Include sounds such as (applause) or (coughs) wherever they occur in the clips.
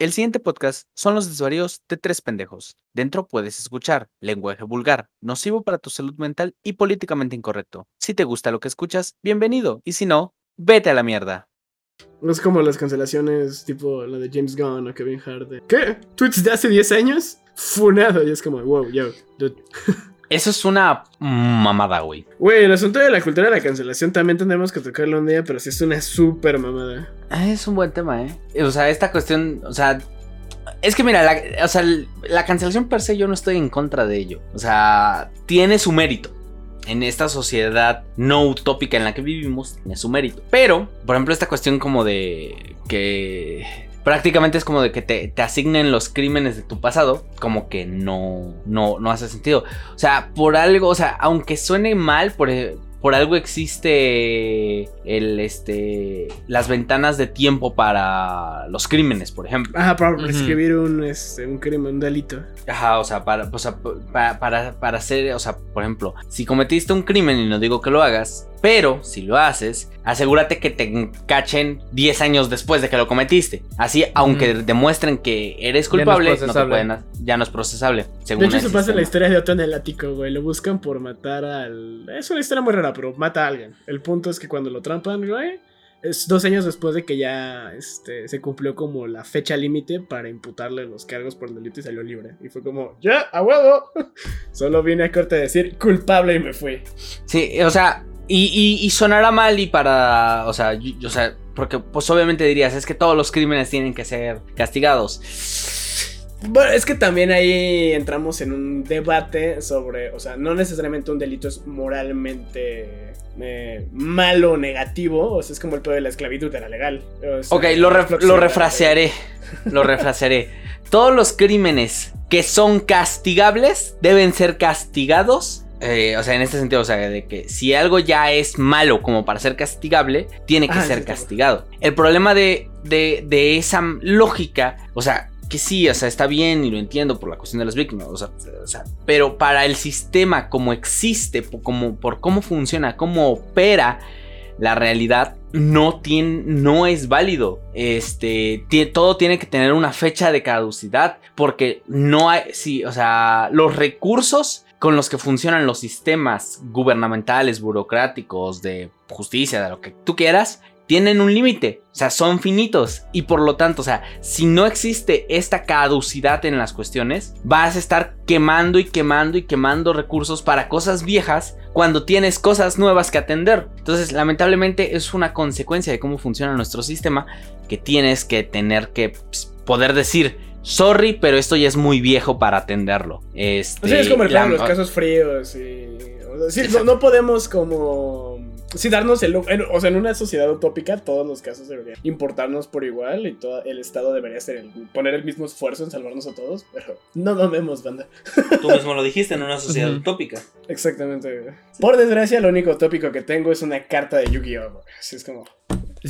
El siguiente podcast son los desvaríos de tres pendejos. Dentro puedes escuchar lenguaje vulgar, nocivo para tu salud mental y políticamente incorrecto. Si te gusta lo que escuchas, bienvenido. Y si no, vete a la mierda. Es como las cancelaciones tipo la de James Gunn o Kevin Hart. ¿Qué? ¿Tweets de hace 10 años? Funado. Y es como, wow, yo, dude. Eso es una mamada, güey. Güey, el asunto de la cultura de la cancelación también tendremos que tocarlo un día, pero sí es una súper mamada. Ah, Es un buen tema, ¿eh? O sea, esta cuestión, o sea, es que mira, la, o sea, la cancelación per se yo no estoy en contra de ello. O sea, tiene su mérito. En esta sociedad no utópica en la que vivimos, tiene su mérito. Pero, por ejemplo, esta cuestión como de que prácticamente es como de que te, te asignen los crímenes de tu pasado, como que no, no, no hace sentido. O sea, por algo, o sea, aunque suene mal, por, e- por algo existe el, este, las ventanas de tiempo para los crímenes, por ejemplo. Ajá, para prescribir un, este, un crimen, un delito. Ajá, o sea, para, o sea, pa- para, para hacer, o sea, por ejemplo, si cometiste un crimen y no digo que lo hagas, pero si lo haces, asegúrate que te cachen 10 años después de que lo cometiste. Así, aunque demuestren que eres Ya no culpable, te pueden, ya no es procesable. Según De hecho, se pasa la historia de Otto en el ático, güey. Lo buscan por matar al. Es una historia muy rara, pero mata a alguien. El punto es que cuando lo trampan, güey. Es dos años después de que ya este, se cumplió como la fecha límite para imputarle los cargos por el delito y salió libre. Y fue como, ya, a huevo. (laughs) Solo vine a corte a decir culpable y me fui. Sí, o sea, y, sonará mal y para, o sea, yo- o sea, porque pues obviamente dirías, es que todos los crímenes tienen que ser castigados. Bueno, es que también ahí entramos en un debate sobre, o sea, no necesariamente un delito es moralmente eh, malo o negativo, o sea, es como el pedo de la esclavitud era legal. O sea, Ok, lo, ref- lo refrasearé. Lo refrasearé. Todos los crímenes que son castigables deben ser castigados. eh, o sea, en este sentido, o sea, de que si algo ya es malo como para ser castigable, tiene que Ah, ser sí, castigado. El problema de, de, de esa lógica, o sea, que sí, o sea, está bien y lo entiendo por la cuestión de las víctimas, o sea, pero para el sistema como existe, po- como, por cómo funciona, cómo opera la realidad, no, tiene, no es válido. Este, todo tiene que tener una fecha de caducidad, porque no hay, sí, o sea, los recursos con los que funcionan los sistemas gubernamentales, burocráticos, de justicia, de lo que tú quieras, tienen un límite, o sea, son finitos y por lo tanto, o sea, si no existe esta caducidad en las cuestiones, vas a estar quemando y quemando y quemando recursos para cosas viejas cuando tienes cosas nuevas que atender. Entonces, lamentablemente es una consecuencia de cómo funciona nuestro sistema que tienes que tener que pues, poder decir, sorry, pero esto ya es muy viejo para atenderlo. Este, O sea, es como el la- los casos fríos y... o sea, sí, no, no podemos como... Sí, darnos el... en- o sea, en una sociedad utópica todos los casos deberían importarnos por igual y todo el Estado debería hacer el- poner el mismo esfuerzo en salvarnos a todos, pero no mamemos, banda. Tú mismo lo dijiste en una sociedad utópica. Exactamente. Por desgracia, lo único utópico que tengo es una carta de Yu-Gi-Oh! Así es como... (laughs)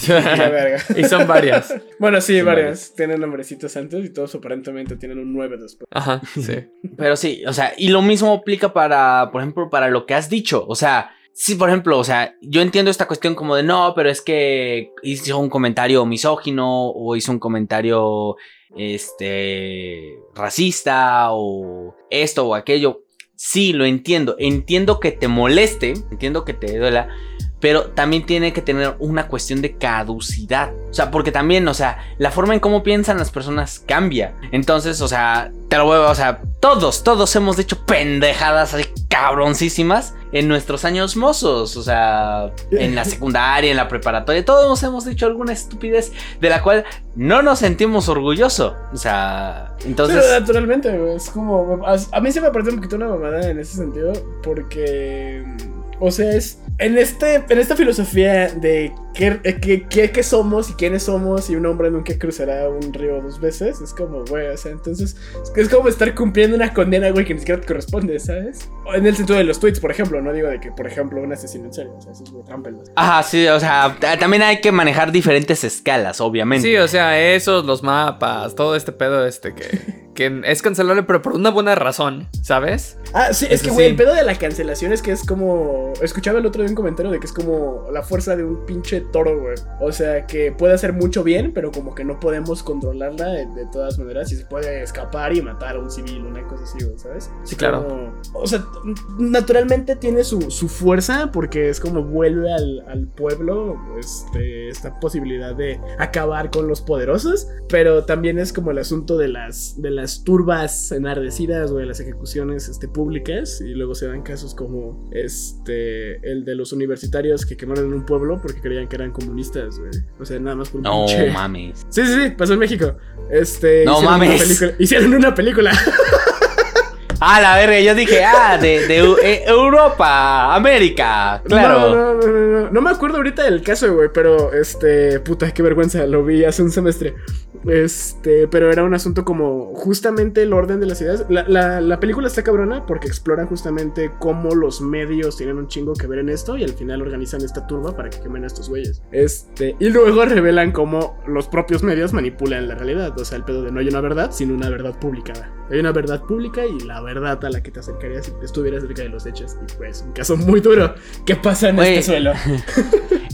Y son varias. (laughs) Bueno, sí, Son varias. varias. Tienen nombrecitos antes y todos aparentemente tienen un 9 después. Ajá, sí. Pero sí, o sea, y lo mismo aplica para, por ejemplo, para lo que has dicho. O sea, sí, por ejemplo, o sea, yo entiendo esta cuestión como de no, pero es que hizo un comentario misógino o hizo un comentario, este, racista o esto o aquello. Sí, lo entiendo. Entiendo que te moleste, entiendo que te duela, pero también tiene que tener una cuestión de caducidad. O sea, porque también, o sea, la forma en cómo piensan las personas cambia. Entonces, o sea, te lo voy a, o sea, todos, todos hemos hecho pendejadas así cabroncísimas en nuestros años mozos. O sea, en la secundaria, en la preparatoria, todos hemos dicho alguna estupidez de la cual no nos sentimos orgullosos. O sea, entonces. Pero naturalmente, es como. A mí se me parece un poquito una mamada en ese sentido, porque. O sea, es. En, este, en esta filosofía de qué, qué, qué- qué somos y quiénes somos, y un hombre nunca cruzará un río dos veces, es como, güey, o sea, entonces. Es, como estar cumpliendo una condena, güey, que ni siquiera te corresponde, ¿sabes? En el sentido de los tweets, por ejemplo, no digo de que, por ejemplo, un asesino en serio, o sea, eso es muy. Ajá, sí, o sea, ta- también hay que manejar diferentes escalas, obviamente. Sí, o sea, esos, los mapas, todo este pedo este que, (laughs) que es cancelable, pero por una buena razón, ¿sabes? Ah, sí, es que, güey, sí. el pedo de la cancelación es que es como. Escuchaba el otro día un comentario de que es como la fuerza de un pinche toro, güey. O sea, que puede hacer mucho bien, pero como que no podemos controlarla de, de todas maneras. Y se puede escapar y matar a un civil, una cosa así, güey, ¿sabes? Sí, claro. como- o sea, naturalmente tiene su, su fuerza porque es como vuelve al, al pueblo este, esta posibilidad de acabar con los poderosos. Pero también es como el asunto de las, de las turbas enardecidas, güey, las ejecuciones este, públicas. Y luego se dan casos como este, el de los universitarios que quemaron un pueblo porque creían que eran comunistas, güey. O sea, nada más por un No pinche- mames. Sí, sí, sí, pasó en México. Este, No hicieron mames. Una película, hicieron una película. (laughs) Ah, la verga, yo dije, ah, de, eh, Europa, América, claro. No, no, no. No me acuerdo ahorita del caso, güey, pero este, puta, qué vergüenza, lo vi hace un semestre. Este, pero era un asunto como justamente el orden de las ideas. La, la- la película está cabrona porque explora justamente cómo los medios tienen un chingo que ver en esto y al final organizan esta turba para que quemen a estos güeyes. Este, y luego revelan cómo los propios medios manipulan la realidad. O sea, el pedo de no hay una verdad, sino una verdad publicada. Hay una verdad pública y la verdad a la que te acercarías si estuvieras cerca de los hechos. Y pues, un caso muy duro. ¿Qué pasa en este suelo? (laughs)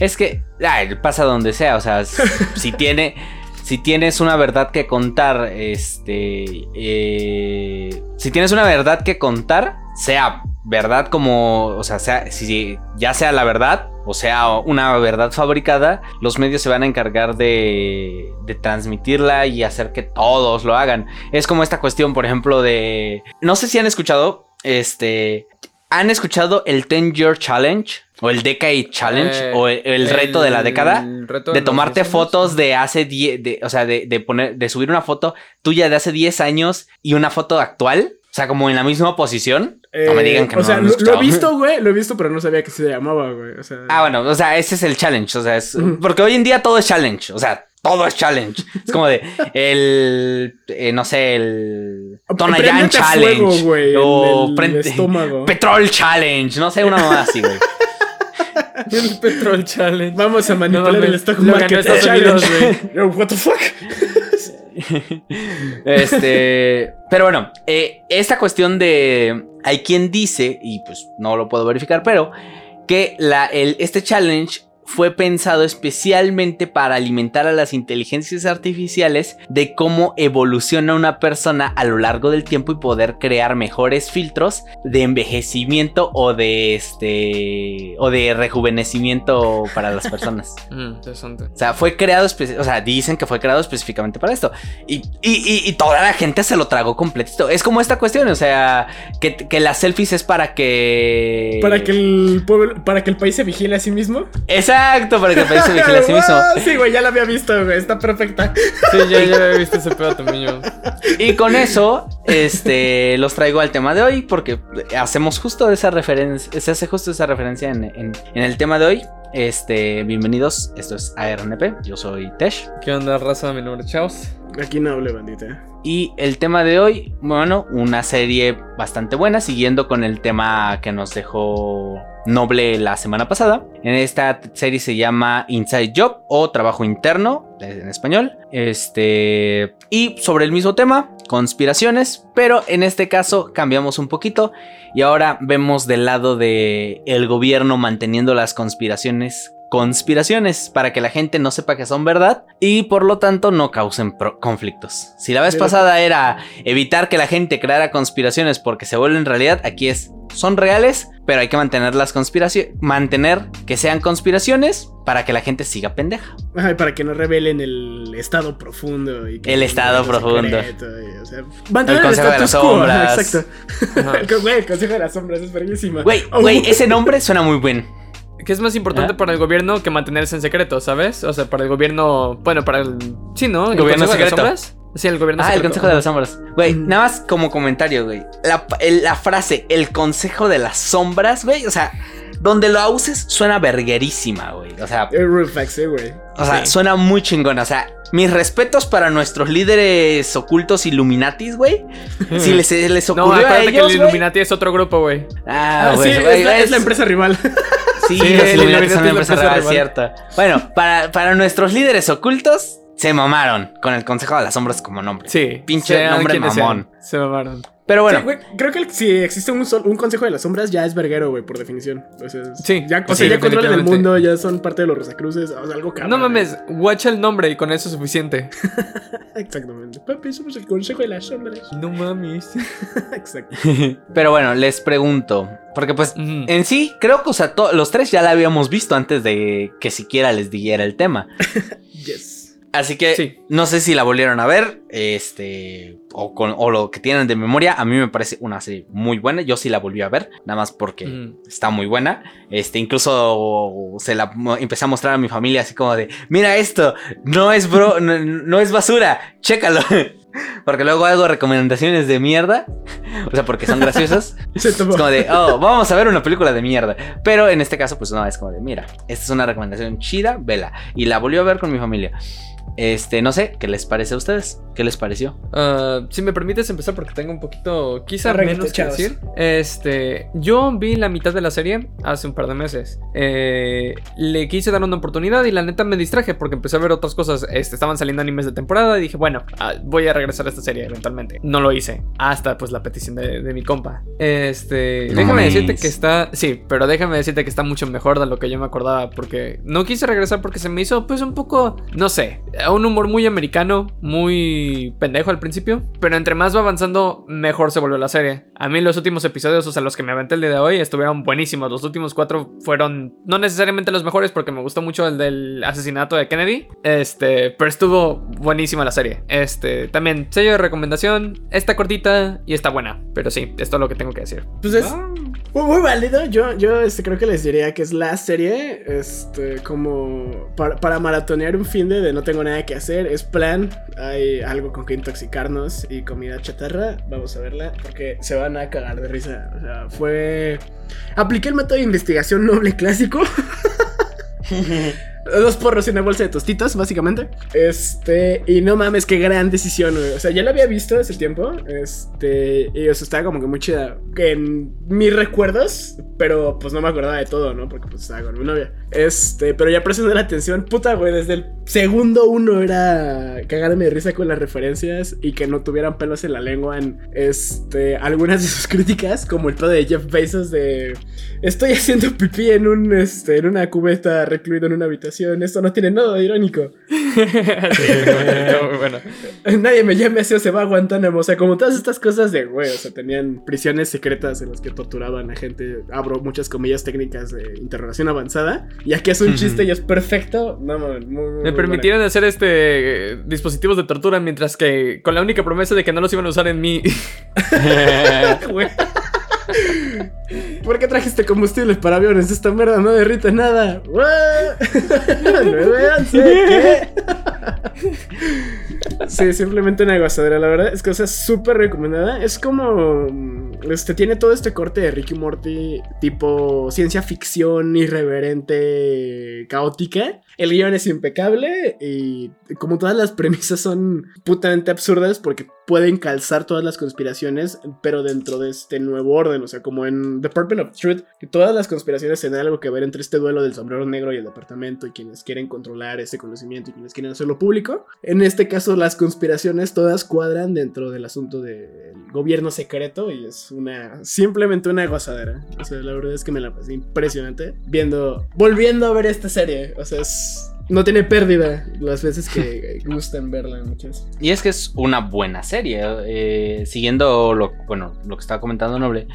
Es que ay, pasa donde sea, o sea, si tiene, si tienes una verdad que contar, este, eh, si tienes una verdad que contar, sea verdad como, o sea, sea, si ya sea la verdad o sea una verdad fabricada, los medios se van a encargar de, de transmitirla y hacer que todos lo hagan. Es como esta cuestión, por ejemplo, de, no sé si han escuchado, este, ¿han escuchado el 10 Year Challenge? O el Decade Challenge, Eh, o el, el reto de la década de tomarte 10 años. fotos de hace 10, de, o sea, de, de poner, de subir una foto tuya de hace 10 años y una foto actual, o sea, como en la misma posición. no me digan que Eh, o no sea, lo han lo, lo escuchado. he visto, (laughs) güey, lo he visto, pero no sabía que se llamaba, güey. O sea, Ah, bueno, o sea, ese es el challenge, o sea, es, porque hoy en día todo es challenge, o sea, todo es challenge. Es como de el, eh, no sé, el Tonayan Challenge fuego, güey, o el prende- estómago. Petrol Challenge, no sé, una mamá así, güey. (laughs) El Petrol Challenge. Vamos a manipular el stock lo ganó market Estados challenge. Unidos, Yo, What the fuck? (laughs) Este, pero bueno, eh, esta cuestión de hay quien dice y pues no lo puedo verificar, pero que la, el, este challenge fue pensado especialmente para alimentar a las inteligencias artificiales de cómo evoluciona una persona a lo largo del tiempo y poder crear mejores filtros de envejecimiento o de este o de rejuvenecimiento para las personas. (laughs) Mm, interesante. O sea, fue creado, o sea, dicen que fue creado específicamente para esto. Y, y- y- y toda la gente se lo tragó completito. Es como esta cuestión, o sea, que, que las selfies es para que... Para que el pueblo, para que el país se vigile a sí mismo. Exacto, para que (laughs) el país se vigile a sí mismo. Sí, güey, ya la había visto, güey. Está perfecta. Sí, ya, ya había visto ese pedo también yo. Y con (laughs) eso, este, los traigo al tema de hoy porque hacemos justo esa referencia, se hace justo esa referencia en, en- en el tema de hoy. Este, bienvenidos, esto es ARNP, yo soy Tesh. ¿Qué onda, raza? Mi nombre es Chaos. Aquí no hable, bandita. Y el tema de hoy, bueno, una serie bastante buena, siguiendo con el tema que nos dejó Noble la semana pasada. En esta serie se llama Inside Job o Trabajo Interno en español. Este, y sobre el mismo tema, conspiraciones, pero en este caso cambiamos un poquito y ahora vemos del lado de el gobierno manteniendo las conspiraciones conspiraciones para que la gente no sepa que son verdad y por lo tanto no causen conflictos. Si la vez Pero- pasada era evitar que la gente creara conspiraciones porque se vuelven realidad, aquí es son reales, pero hay que mantener las conspiraciones, mantener que sean conspiraciones para que la gente siga pendeja. Ay, para que no revelen el estado profundo. Y que El estado profundo. secreto y, o sea, mantener El Consejo de las Sombras. (laughs) Exacto. (laughs) El, Consejo de las Sombras es verguísima. Güey, Oh, güey, ese nombre suena muy bien. Que es más importante ¿Ah? para el gobierno que mantenerse en secreto, ¿sabes? O sea, para el gobierno. Bueno, para el. Sí, ¿no? ¿El Gobierno Consejo de las secreto. Sombras? Sí, el gobierno Ah, el secreto. Consejo de las Sombras. Güey, Mm. nada más como comentario, güey. La, el- la frase, el Consejo de las Sombras, güey. O sea, donde lo uses suena verguerísima, güey. O sea, Es real facts, eh, güey. o sea sí. suena muy chingón. O sea, mis respetos para nuestros líderes ocultos Illuminatis, güey. (laughs) Si les, les No, ocurrió a acuérdate que ellos, el. Illuminati es otro grupo, güey. Ah, Ah, güey, sí, es, es- es la empresa rival. (laughs) Sí, Sí, los Illuminati son la empresa rival, rival. cierto. Bueno, para, para nuestros líderes ocultos, se mamaron con el Consejo de las Sombras como nombre. Sí. Pinche nombre mamón. sean, Se mamaron. Pero bueno, Sí, güey, creo que si existe un, sol- un consejo de las sombras, ya es verguero, güey, por definición. Sí, ya, o sí, sea, ya controlan el mundo, ya son parte de los Rosacruces, o sea, algo cabrón. No mames, watcha el nombre y con eso es suficiente. (laughs) Exactamente. Papi, somos el consejo de las sombras. No mames. (laughs) Exacto. (laughs) pero bueno, les pregunto. Porque pues en sí, creo que o sea, los tres ya la habíamos visto antes de que siquiera les diera el tema. Yes. Así que Sí. no sé si la volvieron a ver, este, o, con, o lo que tienen de memoria. A mí me parece una serie muy buena. Yo sí la volví a ver, nada más porque está muy buena. Este, incluso se la empecé a mostrar a mi familia así como de, mira esto, no es bro, no, no es basura, chécalo. (laughs) Porque luego hago recomendaciones de mierda. (laughs) O sea, porque son graciosas. (laughs) Se. Es como de, oh, vamos a ver una película de mierda. Pero en este caso, pues no, es como de, mira, esta es una recomendación chida, vela. Y la volvió a ver con mi familia. Este, no sé, ¿qué les parece a ustedes? ¿Qué les pareció? Ah, si me permites empezar porque tengo un poquito, quizá menos que chavos. decir. Este, yo vi la mitad de la serie hace un par de meses. Eh, le quise dar una oportunidad y la neta me distraje porque empecé a ver otras cosas. Este, estaban saliendo animes de temporada y dije, bueno, ah, voy a regresar a esta serie eventualmente. No lo hice hasta pues la petición de, de mi compa. Este, déjame decirte que está, sí, pero déjame decirte que está mucho mejor de lo que yo me acordaba porque no quise regresar porque se me hizo pues un poco, no sé, un humor muy americano, muy pendejo al principio, pero entre más va avanzando, mejor se volvió la serie. A mí los últimos episodios, o sea, los que me aventé el día de hoy, estuvieron buenísimos. Los últimos cuatro fueron no necesariamente los mejores porque me gustó mucho el del asesinato de Kennedy, este, pero estuvo buenísima la serie. Este, también sello de recomendación, está cortita y está buena, pero sí, esto es lo que tengo que decir. Pues es Ah. Muy, válido. Yo, yo este, creo que les diría que es la serie, este, como para, para maratonear un fin de, de no tengo nada que hacer. Es plan, hay algo con que intoxicarnos y comida chatarra. Vamos a verla porque se van a cagar de risa. O sea, fue... Apliqué el método de investigación noble clásico. (laughs) Dos porros y una bolsa de tostitos, básicamente. Este, y no mames, qué gran decisión, güey. O sea, ya la había visto hace tiempo. Este, y o sea, estaba como que muy chida. En mis recuerdos, pero pues no me acordaba de todo, ¿no? Porque pues estaba con mi novia. Este, pero ya prestando la atención, puta, güey, desde el segundo uno era cagarme de risa con las referencias y que no tuvieran pelos en la lengua en este, algunas de sus críticas, como el pedo de Jeff Bezos de estoy haciendo pipí en un este en una cubeta recluido en una habitación. Esto no tiene nada de irónico. (laughs) Sí, bueno. Nadie me llame así o se va a Guantánamo. O sea, como todas estas cosas de güey. O sea, tenían prisiones secretas en las que torturaban a gente. Abro muchas comillas técnicas de interrogación avanzada. Y aquí es un chiste y es perfecto. No, mames, muy, muy, Me permitieron hacer este eh, dispositivos de tortura mientras que con la única promesa de que no los iban a usar en mí. (laughs) (laughs) ¿Por qué trajiste combustibles para aviones? Esta mierda no derrite nada. What? (laughs) 911, ¿qué? Sí, simplemente una gozadera. La verdad es que o sea, súper recomendada. Es como. mm, Este tiene todo este corte de Ricky Morty, tipo ciencia ficción irreverente, caótica. El guion es impecable y como todas las premisas son putamente absurdas porque pueden calzar todas las conspiraciones, pero dentro de este nuevo orden. O sea, como en Department of Truth, que todas las conspiraciones tienen algo que ver entre este duelo del sombrero negro y el departamento y quienes quieren controlar ese conocimiento y quienes quieren hacerlo público. En este caso, las conspiraciones todas cuadran dentro del asunto del gobierno secreto y es una simplemente una gozadera. O sea, la verdad es que me la pasé impresionante viendo, volviendo a ver esta serie. O sea, es no tiene pérdida las veces que (laughs) gustan verla muchas. Y es que es una buena serie. eh, siguiendo lo, bueno, lo que estaba comentando Noble.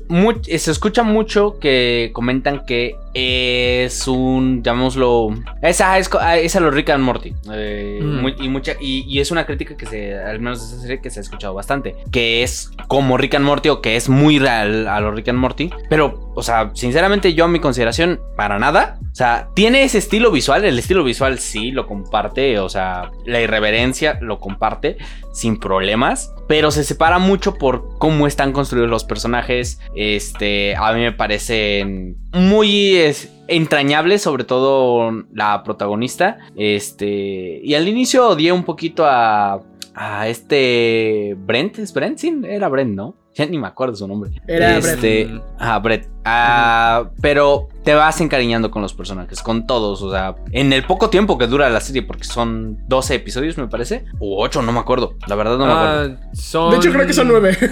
eh, se escucha mucho que comentan que es un, llamémoslo, es a, es, co- a- es a los Rick and Morty. eh, Mm. muy- y, mucha, y, y es una crítica que se, al menos de esa serie, que se ha escuchado bastante. Que es como Rick and Morty o que es muy real a los Rick and Morty. Pero, o sea, sinceramente yo a mi consideración, para nada. O sea, tiene ese estilo visual, el estilo visual sí lo comparte, o sea, la irreverencia lo comparte sin problemas, pero se separa mucho por cómo están construidos los personajes. Este, a mí me parecen muy es, entrañables, sobre todo la protagonista. Este, y al inicio odié un poquito a a este Brent, ¿es Brent? Sí, era Brent, ¿no? Ya ni me acuerdo su nombre. Era este, Brett. Ah, Brett. Ah, Pero te vas encariñando con los personajes, con todos. O sea, en el poco tiempo que dura la serie, porque son 12 episodios, me parece. O 8, no me acuerdo. La verdad no me acuerdo. Ah, son... De hecho, creo que son nueve. (laughs)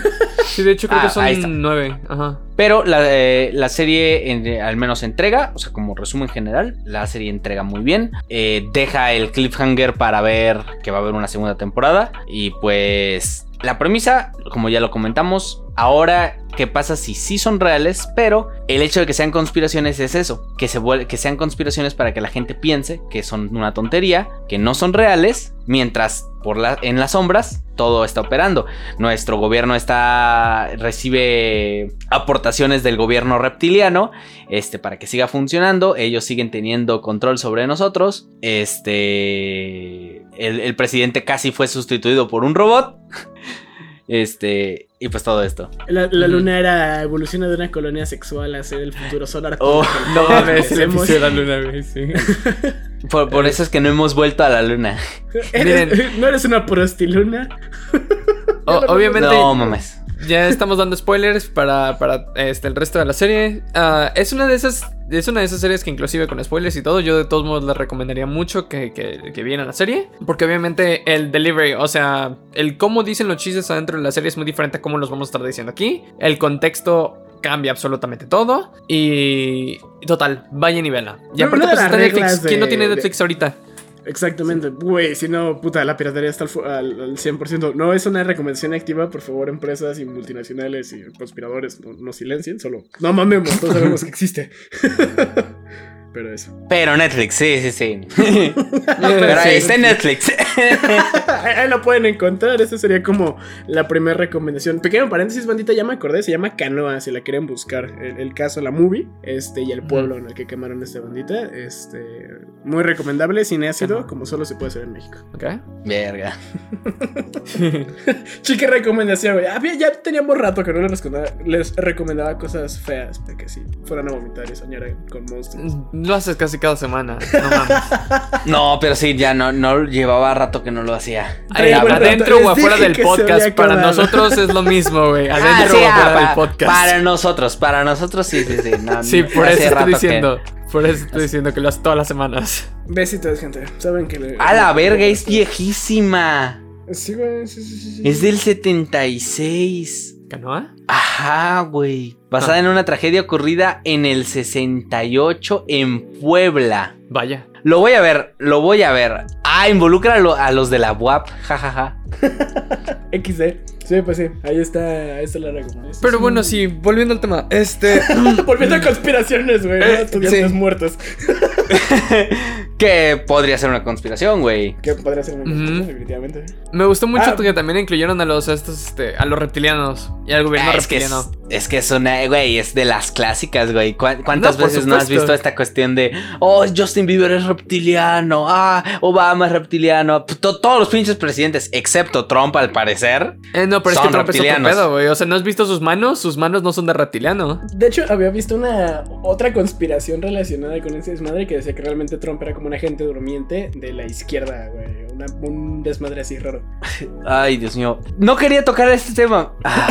Sí, de hecho creo Ah, que está. son nueve. Ajá. Pero la, eh, la serie en- al menos entrega, o sea, como resumen general, la serie entrega muy bien. Eh, deja el cliffhanger para ver que va a haber una segunda temporada. Y pues la premisa, como ya lo comentamos, ahora, ¿qué pasa si sí son reales? Pero el hecho de que sean conspiraciones es eso, que, se que sean conspiraciones para que la gente piense que son una tontería, que no son reales, mientras por la, en las sombras todo está operando. Nuestro gobierno está recibe aportaciones del gobierno reptiliano, este para que siga funcionando. Ellos siguen teniendo control sobre nosotros. Este el, el presidente casi fue sustituido por un robot. Este y pues todo esto. La, luna era evoluciona de una colonia sexual a ser el futuro solar. Oh, No mames, el episodio de la luna, güey, sí. (laughs) Por, por eso es que no hemos vuelto a la luna. Eres- no eres una prostiluna. O- obviamente, No mames. Ya estamos dando spoilers para, para este, el resto de la serie. Ah, es una de esas. Es una de esas series que inclusive con spoilers y todo, yo de todos modos les recomendaría mucho que, que, que vieran la serie. Porque obviamente el delivery, o sea, el cómo dicen los chistes adentro de la serie es muy diferente a cómo los vamos a estar diciendo aquí. El contexto cambia absolutamente todo. Y total, vayan y. Y aparte pues está Netflix. de- ¿Quién no tiene Netflix ahorita? Exactamente. Güey, si no, puta, la piratería está al, al, al 100%. No es una recomendación activa, por favor, empresas y multinacionales y conspiradores, no, no silencien, solo no mamemos, todos sabemos que existe. (laughs) (laughs) Pero eso. Pero Netflix, sí, sí, sí. (laughs) Pero ahí está Netflix. (laughs) Ahí lo pueden encontrar, esa sería como la primera recomendación. Pequeño paréntesis, bandita, ya me acordé, se llama Canoa, si la quieren buscar. El, el caso, la movie, este, y el pueblo en el que quemaron esta bandita. Este, muy recomendable, sin ácido, como solo se puede hacer en México. ¿Ok? Verga. (laughs) Chica recomendación, güey. Ya teníamos rato que no les recomendaba, les recomendaba cosas feas para que sí fueran a vomitar y soñar con monstruos. Lo haces casi cada semana. No mames. (laughs) No, pero sí, ya no, no llevaba rato que no lo hacía. Ay, bueno, adentro o afuera del que podcast. Para nosotros es lo mismo, güey. Ah, Adentro sí, o afuera ah, del pa- podcast. Para nosotros, para nosotros sí, sí, sí. no, Sí, no, por eso estoy que- diciendo. Por eso estoy diciendo que lo haces todas las semanas. Besitos, gente. Saben que le. A la verga, es viejísima. Sí, güey, sí, sí. sí. Es del 76. ¿Canoa? Ajá, güey. Basada Ah. en una tragedia ocurrida en el 68 en Puebla. Vaya. Lo voy a ver, lo voy a ver. Ah, involucra a los de la UAP. jajaja. XD. Sí, pues sí. Ahí está, ahí está la recomendación. Pero bueno, sí, volviendo al tema. Este. (laughs) Volviendo a conspiraciones, güey. ¿no? Eh, Estudiantes sí. muertos. (laughs) que podría ser una conspiración, güey. Que podría ser una conspiración, definitivamente. Me gustó mucho Ah. que también incluyeron a los estos, este, a los reptilianos y al gobierno Ah, es, que es, reptiliano. es que es una, güey, es de las clásicas, güey. ¿Cuán- ¿Cuántas No, veces no has visto esta cuestión de, oh, Justin Bieber es reptiliano, ah, Obama es reptiliano? To- todos los pinches presidentes, excepto Trump, al parecer. Eh, no, pero es Son que Trump es otro reptilianos. pedo, güey. O sea, ¿no has visto sus manos? Sus manos no son de reptiliano. De hecho, había visto una otra conspiración relacionada con ese desmadre que decía que realmente Trump era como un agente durmiente de la izquierda, güey. Una- un desmadre así raro. Ay, Dios mío. No quería tocar este tema. Ah,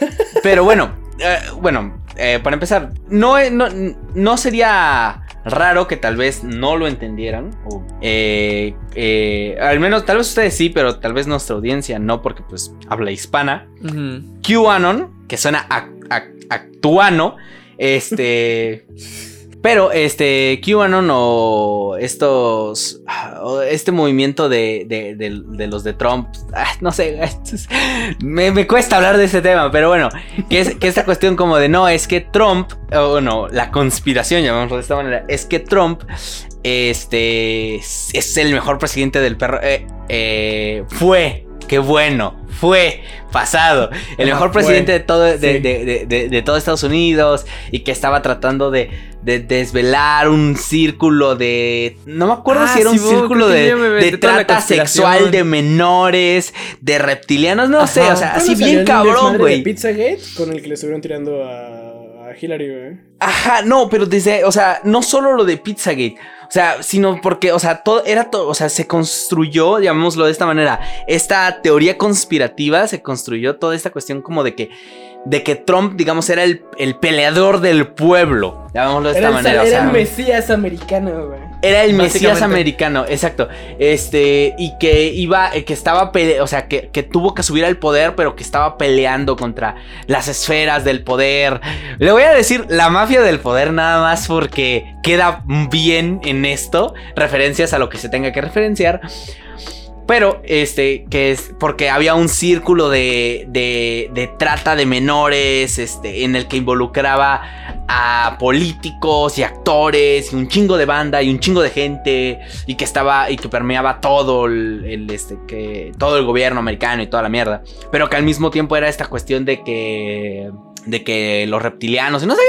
(laughs) pero bueno, eh, bueno, eh, para empezar, no, eh, no, no sería raro que tal vez no lo entendieran. o, eh, eh, al menos, tal vez ustedes sí, pero tal vez nuestra audiencia no, porque pues habla hispana. Ujú. QAnon, que suena a, a- actuano, este... (laughs) Pero este QAnon o estos... este movimiento de, de- los de Trump... ah, no sé, (laughs) me, me cuesta hablar de ese tema, pero bueno, que, es, esta cuestión como de no, es que Trump, o no, la conspiración, llamémoslo de esta manera, es que Trump este es el mejor presidente del perro. eh, eh, fue, qué bueno, fue pasado. El mejor fue, presidente de todo, de, sí. de- de- todo Estados Unidos y que estaba tratando de, de desvelar un círculo de. No me acuerdo Ah, si era un círculo de, trata sexual de menores, de reptilianos, no sé, o sea, así bien cabrón, güey. Pizzagate con el que le estuvieron tirando a, Hillary, güey. Ajá, no, pero desde, o sea, no solo lo de Pizzagate, o sea, sino porque, o sea, todo era todo, o sea, se construyó, llamémoslo de esta manera, esta teoría conspirativa se construyó toda esta cuestión como de que de que Trump, digamos, era el, el peleador del pueblo. Llamémoslo de esta el, manera. o era sea, el mesías americano, güey. Era el Mesías americano, exacto. Este, y que iba, eh, que estaba pele o sea, que, que tuvo que subir al poder, pero que estaba peleando contra las esferas del poder. Le voy a decir la mafia del poder nada más porque queda bien en esto, referencias a lo que se tenga que referenciar. Pero, este, que es porque había un círculo de, de, de trata de menores, este, en el que involucraba a políticos y actores y un chingo de banda y un chingo de gente y que estaba y que permeaba todo el, el, este que todo el gobierno americano y toda la mierda, pero que al mismo tiempo era esta cuestión de que de que los reptilianos y no sé,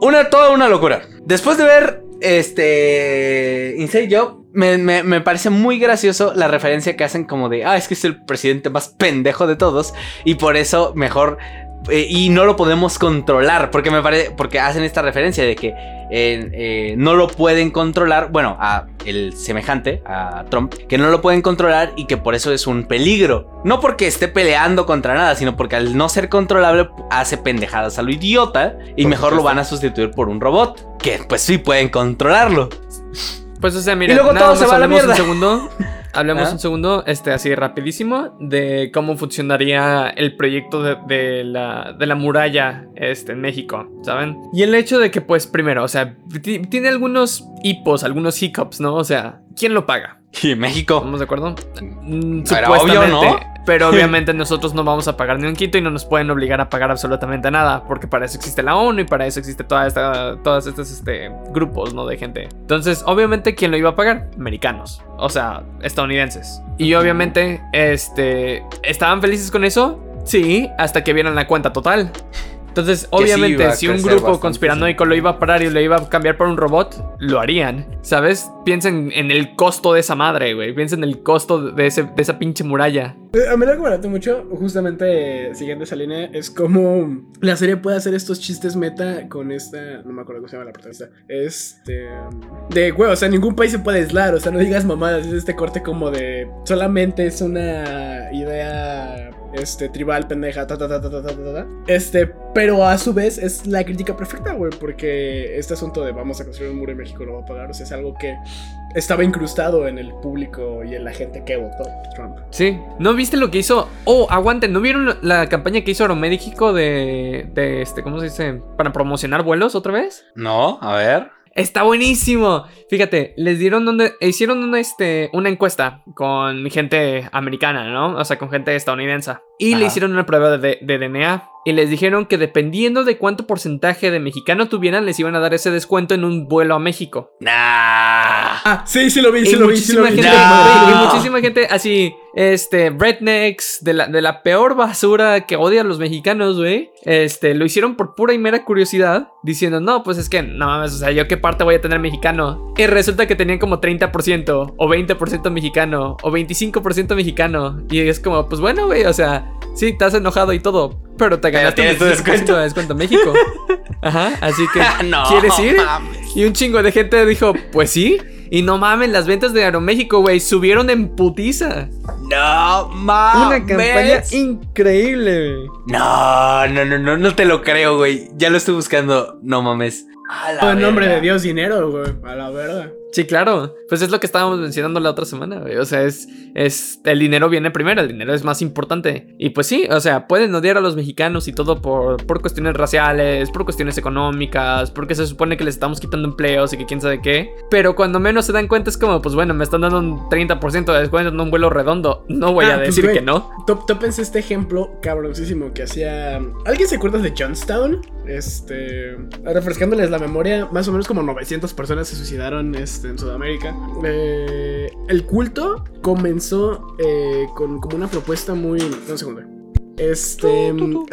una toda una locura. Después de ver este Inside Job me, me- me parece muy gracioso la referencia que hacen como de, ah, es que es el presidente más pendejo de todos y por eso mejor eh, y no lo podemos controlar porque me parece porque hacen esta referencia de que eh, eh, no lo pueden controlar bueno a el semejante a Trump que no lo pueden controlar y que por eso es un peligro no porque esté peleando contra nada sino porque al no ser controlable hace pendejadas a lo idiota y Por mejor lo supuesto. van a sustituir por un robot que pues sí pueden controlarlo Pues o sea, mira, Y luego nada todo se va a la hablemos mierda. un segundo. (laughs) Hablemos ¿Ah? un segundo, este, así rapidísimo, de cómo funcionaría el proyecto de, de la, de la muralla este, en México, ¿saben? Y el hecho de que, pues, primero, o sea, ti- tiene algunos hipos, algunos hiccups, ¿no? O sea, ¿quién lo paga? (laughs) y México ¿Estamos de acuerdo? Mm, Pero obvio, ¿no? Pero (laughs) obviamente nosotros no vamos a pagar ni un quito y no nos pueden obligar a pagar absolutamente nada. Porque para eso existe la ONU y para eso existe toda esta, todas estas este, grupos, ¿no? De gente. Entonces, obviamente, ¿quién lo iba a pagar? Americanos. O sea, estadounidenses. Y obviamente, este. ¿Estaban felices con eso? Sí, hasta que vieron la cuenta total. Entonces, obviamente, si un grupo conspiranoico lo iba a parar y lo iba a cambiar por un robot, lo harían. ¿Sabes? Piensen en el costo de esa madre, güey. Piensen en el costo de, ese, de esa pinche muralla. Eh, a mí lo que me late mucho, justamente siguiendo esa línea, es como la serie puede hacer estos chistes meta con esta. No me acuerdo cómo se llama la protagonista. Este. De güey, o sea, ningún país se puede aislar, o sea, no digas mamadas. Es este corte como de. Solamente es una idea este, tribal, pendeja, ta, ta, ta, ta, ta, ta, ta, Este, pero a su vez es la crítica perfecta, güey, porque este asunto de vamos a construir un muro en México lo va a pagar, o sea, es algo que estaba incrustado en el público y en la gente que votó Trump. Sí. ¿No viste lo que hizo? Oh, aguanten, ¿no vieron la campaña que hizo Aeroméxico de, de este, ¿cómo se dice? Para promocionar vuelos otra vez? no a ver Está buenísimo. Fíjate, les dieron donde hicieron una, este, una encuesta con gente americana, ¿no? O sea, con gente estadounidense. Y le hicieron una prueba de, de DNA. Y les dijeron que dependiendo de cuánto porcentaje de mexicano tuvieran, les iban a dar ese descuento en un vuelo a México. nah Ah, sí, sí lo vi, Y sí lo vi, sí lo vi. gente, y muchísima gente así, este, rednecks, de la, de la peor basura que odian los mexicanos, güey. Este, lo hicieron por pura y mera curiosidad, diciendo, no, pues es que, no mames, o sea, ¿yo qué parte voy a tener mexicano? Y resulta que tenían como 30%, o 20% mexicano, o 25% mexicano. Y es como, pues bueno, güey, o sea, sí, estás enojado y todo, pero te Pero ganaste tu 25% descuento. de descuento en México. Ajá, así que, (laughs) no ¿quieres ir? mames. Y un chingo de gente dijo, pues sí. Y no mames, las ventas de Aeroméxico, güey, subieron en putiza. no mames Una campaña increíble, güey. no no no no no te lo creo güey ya lo estoy buscando no mames A la En nombre de Dios, dinero, güey. A la verdad. Sí, claro. Pues es lo que estábamos mencionando la otra semana, güey. O sea, es, es. El dinero viene primero, el dinero es más importante. Y pues sí, o sea, pueden odiar a los mexicanos y todo por, por cuestiones raciales, por cuestiones económicas, porque se supone que les estamos quitando empleos y que quién sabe qué. Pero cuando menos se dan cuenta es como, pues bueno, me están dando un 30% de descuento en un vuelo redondo. No voy Ah, a pues, decir que no. Tópense este ejemplo cabroncísimo que hacía. ¿Alguien se acuerda de Johnstown? Este. Refrescándoles la memoria, más o menos como 900 personas se suicidaron este, en Sudamérica. Eh, el culto comenzó eh, con como una propuesta muy. Un segundo. Este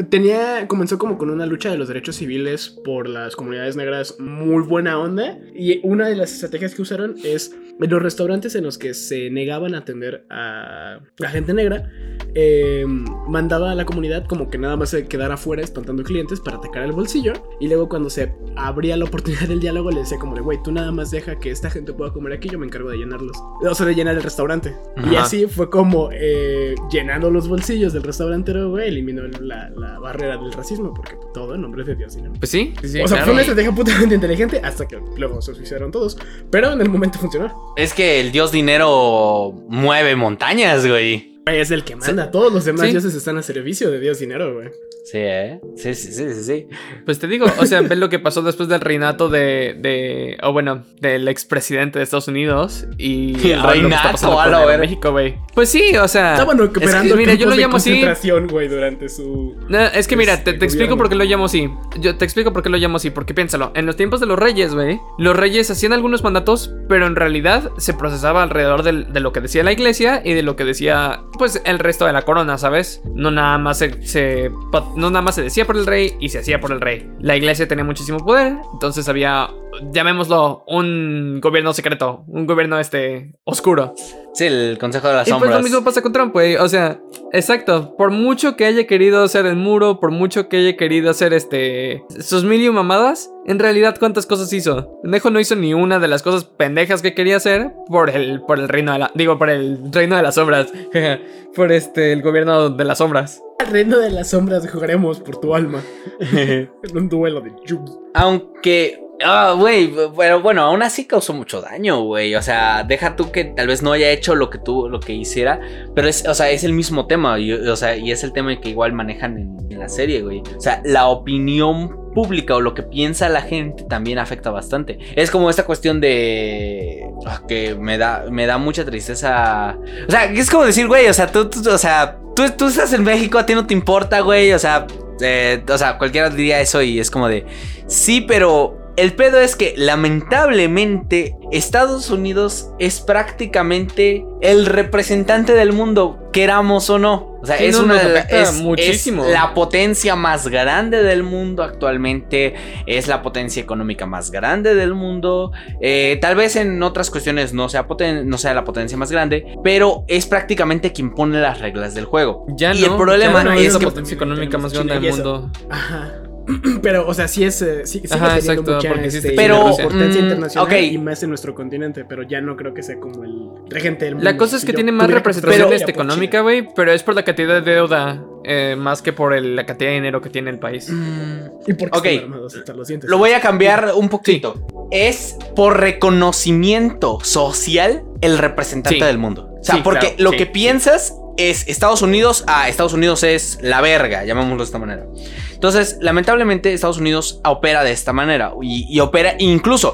tenía comenzó como con una lucha de los derechos civiles por las comunidades negras muy buena onda y una de las estrategias que usaron es en los restaurantes en los que se negaban a atender a la gente negra eh, mandaba a la comunidad como que nada más se quedara afuera espantando clientes para atacar el bolsillo y luego cuando se abría la oportunidad del diálogo le decía como de güey tú nada más deja que esta gente pueda comer aquí yo me encargo de llenarlos o sea de llenar el restaurante y Ajá. así fue como eh, llenando los bolsillos del restaurantero güey eliminó la, la barrera del racismo porque todo en nombre de Dios no Pues sí, sí, sí, o sea, claro. fue una estrategia putamente inteligente hasta que luego se suicidaron todos. Pero en el momento funcionó. Es que el dios dinero mueve montañas, güey. Güey, Es el que manda. Todos los demás Sí. dioses están a servicio de Dios dinero, güey. Sí, ¿eh? Sí, sí, sí, sí, sí. Pues te digo, o sea, ves lo que pasó después del reinato de, de o bueno, del expresidente de Estados Unidos y (laughs) El ahora lo reinato, a el verga. México, güey. Pues sí, o sea, Estaban es que, recuperando mira, yo lo llamo así. concentración, güey, durante su. No, es que mira, te, Este, te explico por qué lo llamo así. Yo te explico por qué lo llamo así. Porque piénsalo, en los tiempos de los reyes, güey, los reyes hacían algunos mandatos, pero en realidad se procesaba alrededor de lo que decía la iglesia y de lo que decía, pues, el resto de la corona, ¿sabes? No nada más se, se- no nada más se decía por el rey y se hacía por el rey. La iglesia tenía muchísimo poder, entonces había, llamémoslo, un gobierno secreto, un gobierno este oscuro. Sí, el consejo de las Y pues sombras. lo mismo pasa con Trump, güey. O sea, exacto. Por mucho que haya querido hacer el muro, por mucho que haya querido hacer este. sus mil y mamadas, en realidad, ¿cuántas cosas hizo? Pendejo no hizo ni una de las cosas pendejas que quería hacer por el, por el reino de la. Digo, por el reino de las sombras. (laughs) por este, el gobierno de las sombras. Al reino de las sombras jugaremos por tu alma. (laughs) en un duelo de Yugi. Aunque. Ah, güey, pero bueno, aún así causó mucho daño, güey. O sea, deja tú que tal vez no haya hecho lo que tú, lo que hiciera, pero es, o sea, es el mismo tema, y, o sea, y es el tema que igual manejan en, la serie, güey. O sea, la opinión pública o lo que piensa la gente también afecta bastante. Es como esta cuestión de ah, que me da, me da mucha tristeza. O sea, es como decir, güey, o sea, tú, tú- o sea, tú, tú estás en México, a ti no te importa, güey, o sea, eh, o sea, cualquiera diría eso y es como de, sí, pero el pedo es que lamentablemente Estados Unidos es prácticamente el representante del mundo, queramos o no. O sea, Sí, es no, una es- muchísimo. es la potencia más grande del mundo actualmente, es la potencia económica más grande del mundo. Eh, tal vez en otras cuestiones no sea, poten- no sea la potencia más grande, pero es prácticamente quien pone las reglas del juego. Ya Y no. el problema ya no es es la que- potencia económica más grande del mundo. Ajá. (clears throat) Pero, o sea, sí es. eh, sí, sigue Ajá, exacto, mucha, porque sí este, Pero, importancia mm, internacional ok. y más en nuestro continente, pero ya no creo que sea como el regente del mundo. La cosa es que yo tiene más representación este, económica, güey, pero es por la cantidad de deuda eh, más que por el- la cantidad de dinero que tiene el país. China. Y porque Ok. están armados hasta los dientes. Lo voy a cambiar un poquito. Es por reconocimiento social el representante Sí. del mundo. O sea, Sí, porque claro, lo sí, que sí. piensas es Estados Unidos, ah, Estados Unidos es la verga, llamémoslo de esta manera. Entonces, lamentablemente, Estados Unidos opera de esta manera y, y opera incluso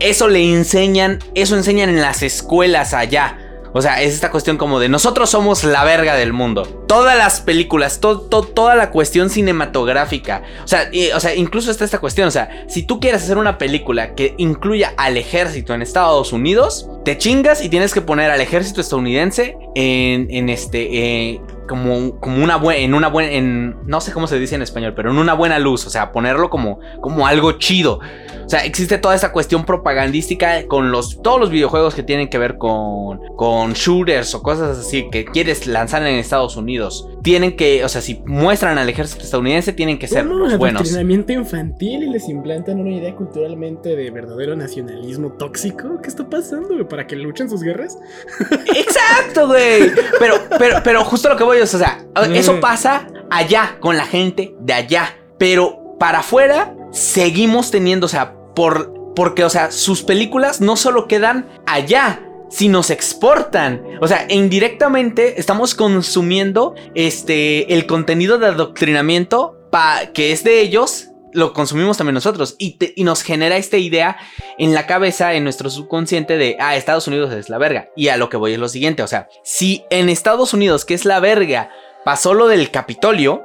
eso le enseñan, eso enseñan en las escuelas allá. O sea, es esta cuestión como de nosotros somos la verga del mundo. Todas las películas, to- to- toda la cuestión cinematográfica. O sea, o sea, incluso está esta cuestión. O sea, si tú quieres hacer una película que incluya al ejército en Estados Unidos, te chingas y tienes que poner al ejército estadounidense en, en este. eh, como, como una buena. En una buena. En, no sé cómo se dice en español, pero en una buena luz. O sea, ponerlo como, como algo chido. O sea, existe toda esta cuestión propagandística con los, todos los videojuegos que tienen que ver con, con shooters o cosas así que quieres lanzar en Estados Unidos. Tienen que, o sea, si muestran al ejército estadounidense, tienen que ser Bueno, buenos. adoctrinamiento infantil y les implantan una idea culturalmente de verdadero nacionalismo tóxico. ¿Qué está pasando? güey? ¿Para que luchen sus guerras? (laughs) Exacto, güey. Pero, pero, pero justo lo que voy es, o sea, eso Mm. pasa allá con la gente de allá. Pero para afuera seguimos teniendo, o sea, por, porque, o sea, sus películas no solo quedan allá, sino se exportan. O sea, e indirectamente estamos consumiendo este el contenido de adoctrinamiento pa- que es de ellos. Lo consumimos también nosotros y, te- y nos genera esta idea en la cabeza, en nuestro subconsciente de, ah, Estados Unidos es la verga. Y a lo que voy es lo siguiente, o sea, si en Estados Unidos, que es la verga, pasó lo del Capitolio,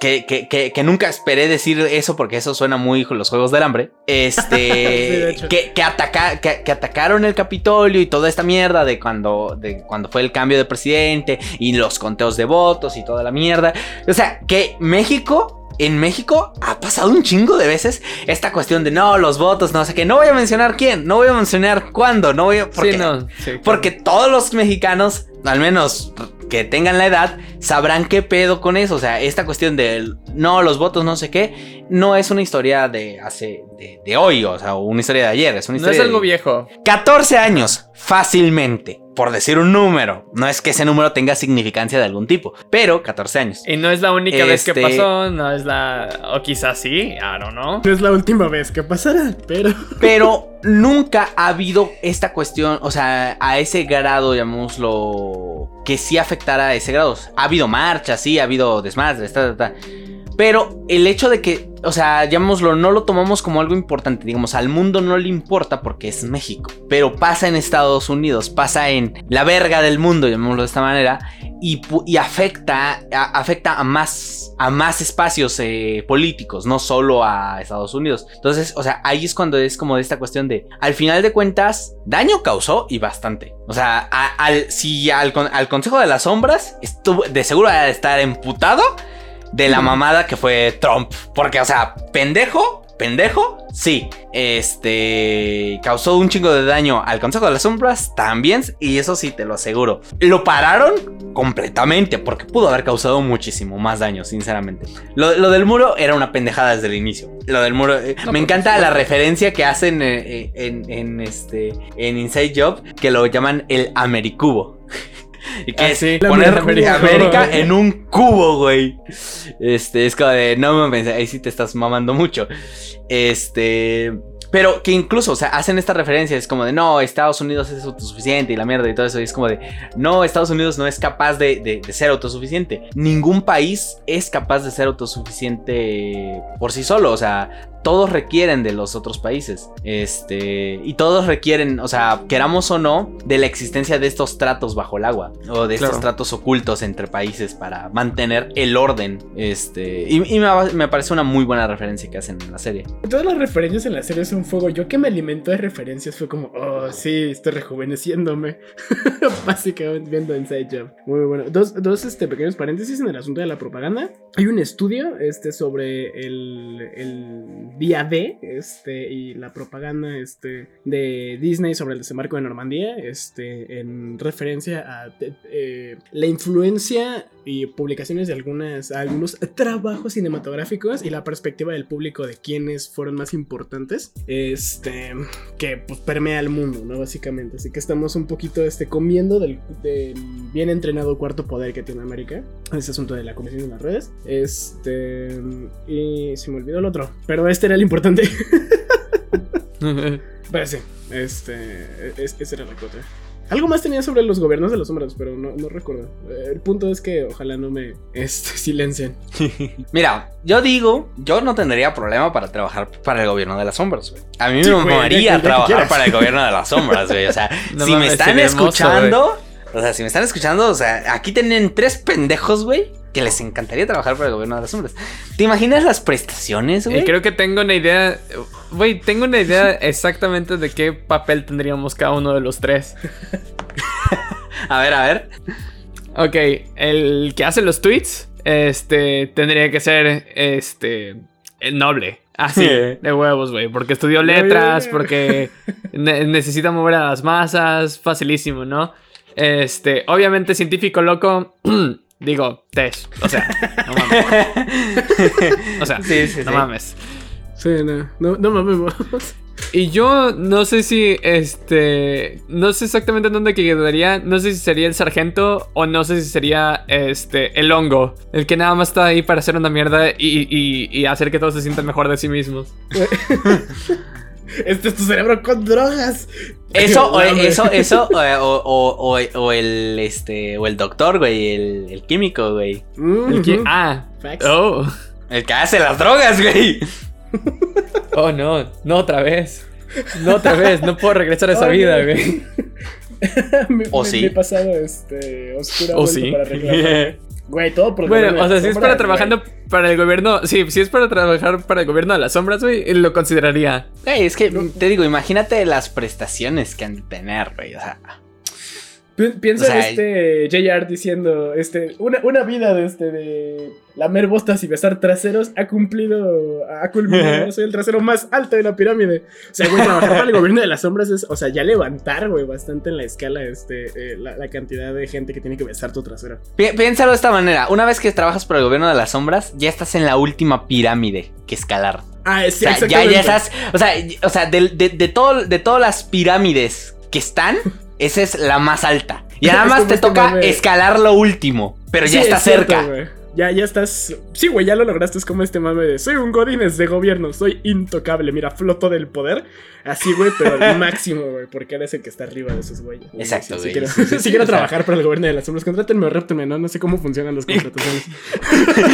que, que, que, que nunca esperé decir eso porque eso suena muy los juegos del hambre. Este, (laughs) Sí, que, que, ataca- que, que atacaron el Capitolio y toda esta mierda de cuando, de cuando fue el cambio de presidente y los conteos de votos y toda la mierda. O sea, que México. En México ha pasado un chingo de veces esta cuestión de no, los votos, no sé qué. No voy a mencionar quién, no voy a mencionar cuándo, no voy a. Porque, sí, no. sí, porque todos los mexicanos, al menos que tengan la edad, sabrán qué pedo con eso. O sea, esta cuestión de no, los votos, no sé qué, no es una historia de hace, de, de hoy, o sea, o una historia de ayer. Es una No es historia algo de viejo. 14 años, fácilmente, por decir un número. No es que ese número tenga significancia de algún tipo, pero 14 años. Y no es la única vez que Este- pasó, no es la... O quizás sí, I don't know. No es la última vez que pasará, pero. (laughs) Pero nunca ha habido esta cuestión, o sea, a ese grado, llamémoslo, que sí afectara a ese grado. Ha habido marchas, sí, ha habido desmadres, ta, ta, ta. Pero el hecho de que, o sea, llamémoslo, no lo tomamos como algo importante, digamos, al mundo no le importa porque es México. Pero pasa en Estados Unidos, pasa en la verga del mundo, llamémoslo de esta manera, y, y afecta, afecta a más, a más espacios eh, políticos, no solo a Estados Unidos. Entonces, o sea, ahí es cuando es como de esta cuestión de, al final de cuentas, daño causó y bastante. O sea, a- al, si al, al Consejo de las Sombras estuvo de seguro de estar emputado de la mamada que fue Trump. Porque, o sea, pendejo, pendejo, sí. Este causó un chingo de daño al Consejo de las Sombras también. Y eso sí, te lo aseguro. Lo pararon completamente porque pudo haber causado muchísimo más daño, sinceramente. Lo, lo del muro era una pendejada desde el inicio. Lo del muro. eh, No, me encanta la referencia que hacen eh, eh, en, en este en Inside Job que lo llaman el Americubo. (laughs) Y que Ah, sí. poner América, (laughs) en un cubo, güey. Este, es como de, no mames, ahí sí te estás mamando mucho. Este, pero que incluso, o sea, hacen esta referencia, es como de, no, Estados Unidos es autosuficiente y la mierda y todo eso. Y es como de, no, Estados Unidos no es capaz de, de- de ser autosuficiente. Ningún país es capaz de ser autosuficiente por sí solo. O sea, todos requieren de los otros países. Este, y todos requieren, o sea, queramos o no, de la existencia de estos tratos bajo el agua o de estos tratos ocultos entre países para mantener el orden. Este, y, y me, me parece una muy buena referencia que hacen en la serie. Todas las referencias en la serie son fuego. Yo que me alimento de referencias fue como, oh, sí, estoy rejuveneciéndome. (laughs) Básicamente viendo Inside Job. Muy bueno. Dos, dos este, pequeños paréntesis en el asunto de la propaganda. Hay un estudio este, sobre el, el día D este, y la propaganda este, de Disney sobre el desembarco de Normandía. Este, en referencia a eh, la influencia y publicaciones de algunas, algunos trabajos cinematográficos y la perspectiva del público de quienes fueron más importantes, este, que pues permea el mundo, ¿no? Básicamente. Así que estamos un poquito este, comiendo del, del bien entrenado cuarto poder que tiene América. Ese asunto de la comisión en las redes. Este, y se me olvidó el otro, pero este era el importante. (laughs) Pero sí, este, es- ese era la cuota. Algo más tenía sobre los gobiernos de los sombras, pero no, no recuerdo. Eh, El punto es que ojalá no me este, (laughs) silencien. Mira, yo digo, yo no tendría problema para trabajar para el gobierno de las sombras, güey. A mí Sí, me que trabajar para el gobierno de las sombras, güey. O sea, (laughs) No si me están hermoso, escuchando, o sea, si me están escuchando, o sea, aquí tienen tres pendejos, güey, que les encantaría trabajar para el gobierno de las sombras. ¿Te imaginas las prestaciones, Y güey? creo que tengo una idea. Güey, tengo una idea exactamente de qué papel tendríamos cada uno de los tres. A ver, a ver. Ok, el que hace los tweets, este, tendría que ser, este, el noble. Así, de huevos, güey. Porque estudió letras, porque ne- necesita mover a las masas, facilísimo, ¿no? Este, obviamente científico loco, (clears throat) digo, Tesh, o sea, no mames. (laughs) O sea, Sí, sí, no sí. mames. Sí, no, no, no mames. Y yo no sé si, este, no sé exactamente en dónde quedaría, no sé si sería el sargento o no sé si sería, este, el hongo, el que nada más está ahí para hacer una mierda y, y- y hacer que todos se sientan mejor de sí mismos. Este es tu cerebro con drogas. Eso, (laughs) o, eso, eso, o, o- o- o el, este, o el doctor, güey, el, el químico, güey. Ah, Facts. oh, El que hace las drogas, güey. (laughs) oh no, no otra vez. No otra vez, no puedo regresar a esa (laughs) Oh, vida, no. güey. (laughs) mi, ¿O mi- sí? mi pasado este, oscuro ha ¿O vuelto sí? para reclamar. Güey, todo por Bueno, o sea, si es las para sombras, trabajando para el gobierno, sí, si es para trabajar para el gobierno de las sombras, güey, lo consideraría. Güey, es que te digo, imagínate las prestaciones que han de tener, güey. O sea, Pi- Piensa O sea, en este JR diciendo, este, una, una vida de este de lamer bostas y besar traseros ha cumplido, ha culminado, soy el trasero más alto de la pirámide. (laughs) O sea, güey, trabajar para el gobierno de las sombras es, o sea, ya levantar, güey, bastante en la escala, este, eh, la, la cantidad de gente que tiene que besar tu trasero. pi- piénsalo de esta manera. Una vez que trabajas por el gobierno de las sombras, ya estás en la última pirámide que escalar. Ah, sí, O sea, ya, ya estás. O sea, o sea de, de, de todo, de todas las pirámides que están, (laughs) esa es la más alta. Y (laughs) nada más te toca escalar lo último. Pero Sí, ya está es cerca. Ya, ya estás. Sí, güey, ya lo lograste. Es como este mame de soy un Godines de gobierno, soy intocable. Mira, floto del poder. Así, güey, pero al (laughs) máximo, güey, porque eres el que está arriba de esos güeyes. Exacto, güey. Si quiero, Sí, sí, (laughs) si sí, quiero o sea. trabajar para el gobierno de las sombras, contrátenme o réptenme, ¿no? No sé cómo funcionan las (laughs) contrataciones.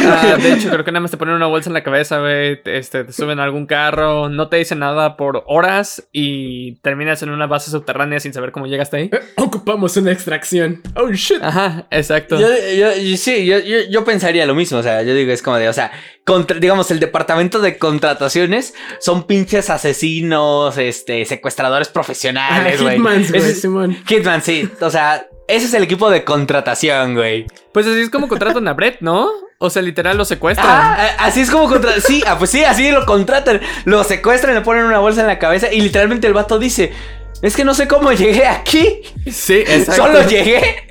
Ah, de hecho, creo que nada más te ponen una bolsa en la cabeza, güey. te- Este, te suben a algún carro, no te dicen nada por horas y terminas en una base subterránea sin saber cómo llegaste ahí. Eh, Ocupamos una extracción. Oh, shit. Ajá, exacto. Yo, yo- yo- sí, yo, yo, yo pensaría lo mismo. O sea, yo digo, es como de, o sea, contra- digamos, el departamento de contrataciones son pinches asesinos, este, secuestradores Ah, profesionales, güey. Hitmans, güey, es- Simón. Hitman, sí. O sea, ese es el equipo de contratación, güey. Pues así es como contratan a Brett, ¿no? O sea, literal lo secuestran. Ah, eh, así es como contra... Sí, ah, pues sí, así lo contratan. Lo secuestran, le ponen una bolsa en la cabeza y literalmente el vato dice, es que no sé cómo llegué aquí. Sí, exacto. Solo llegué.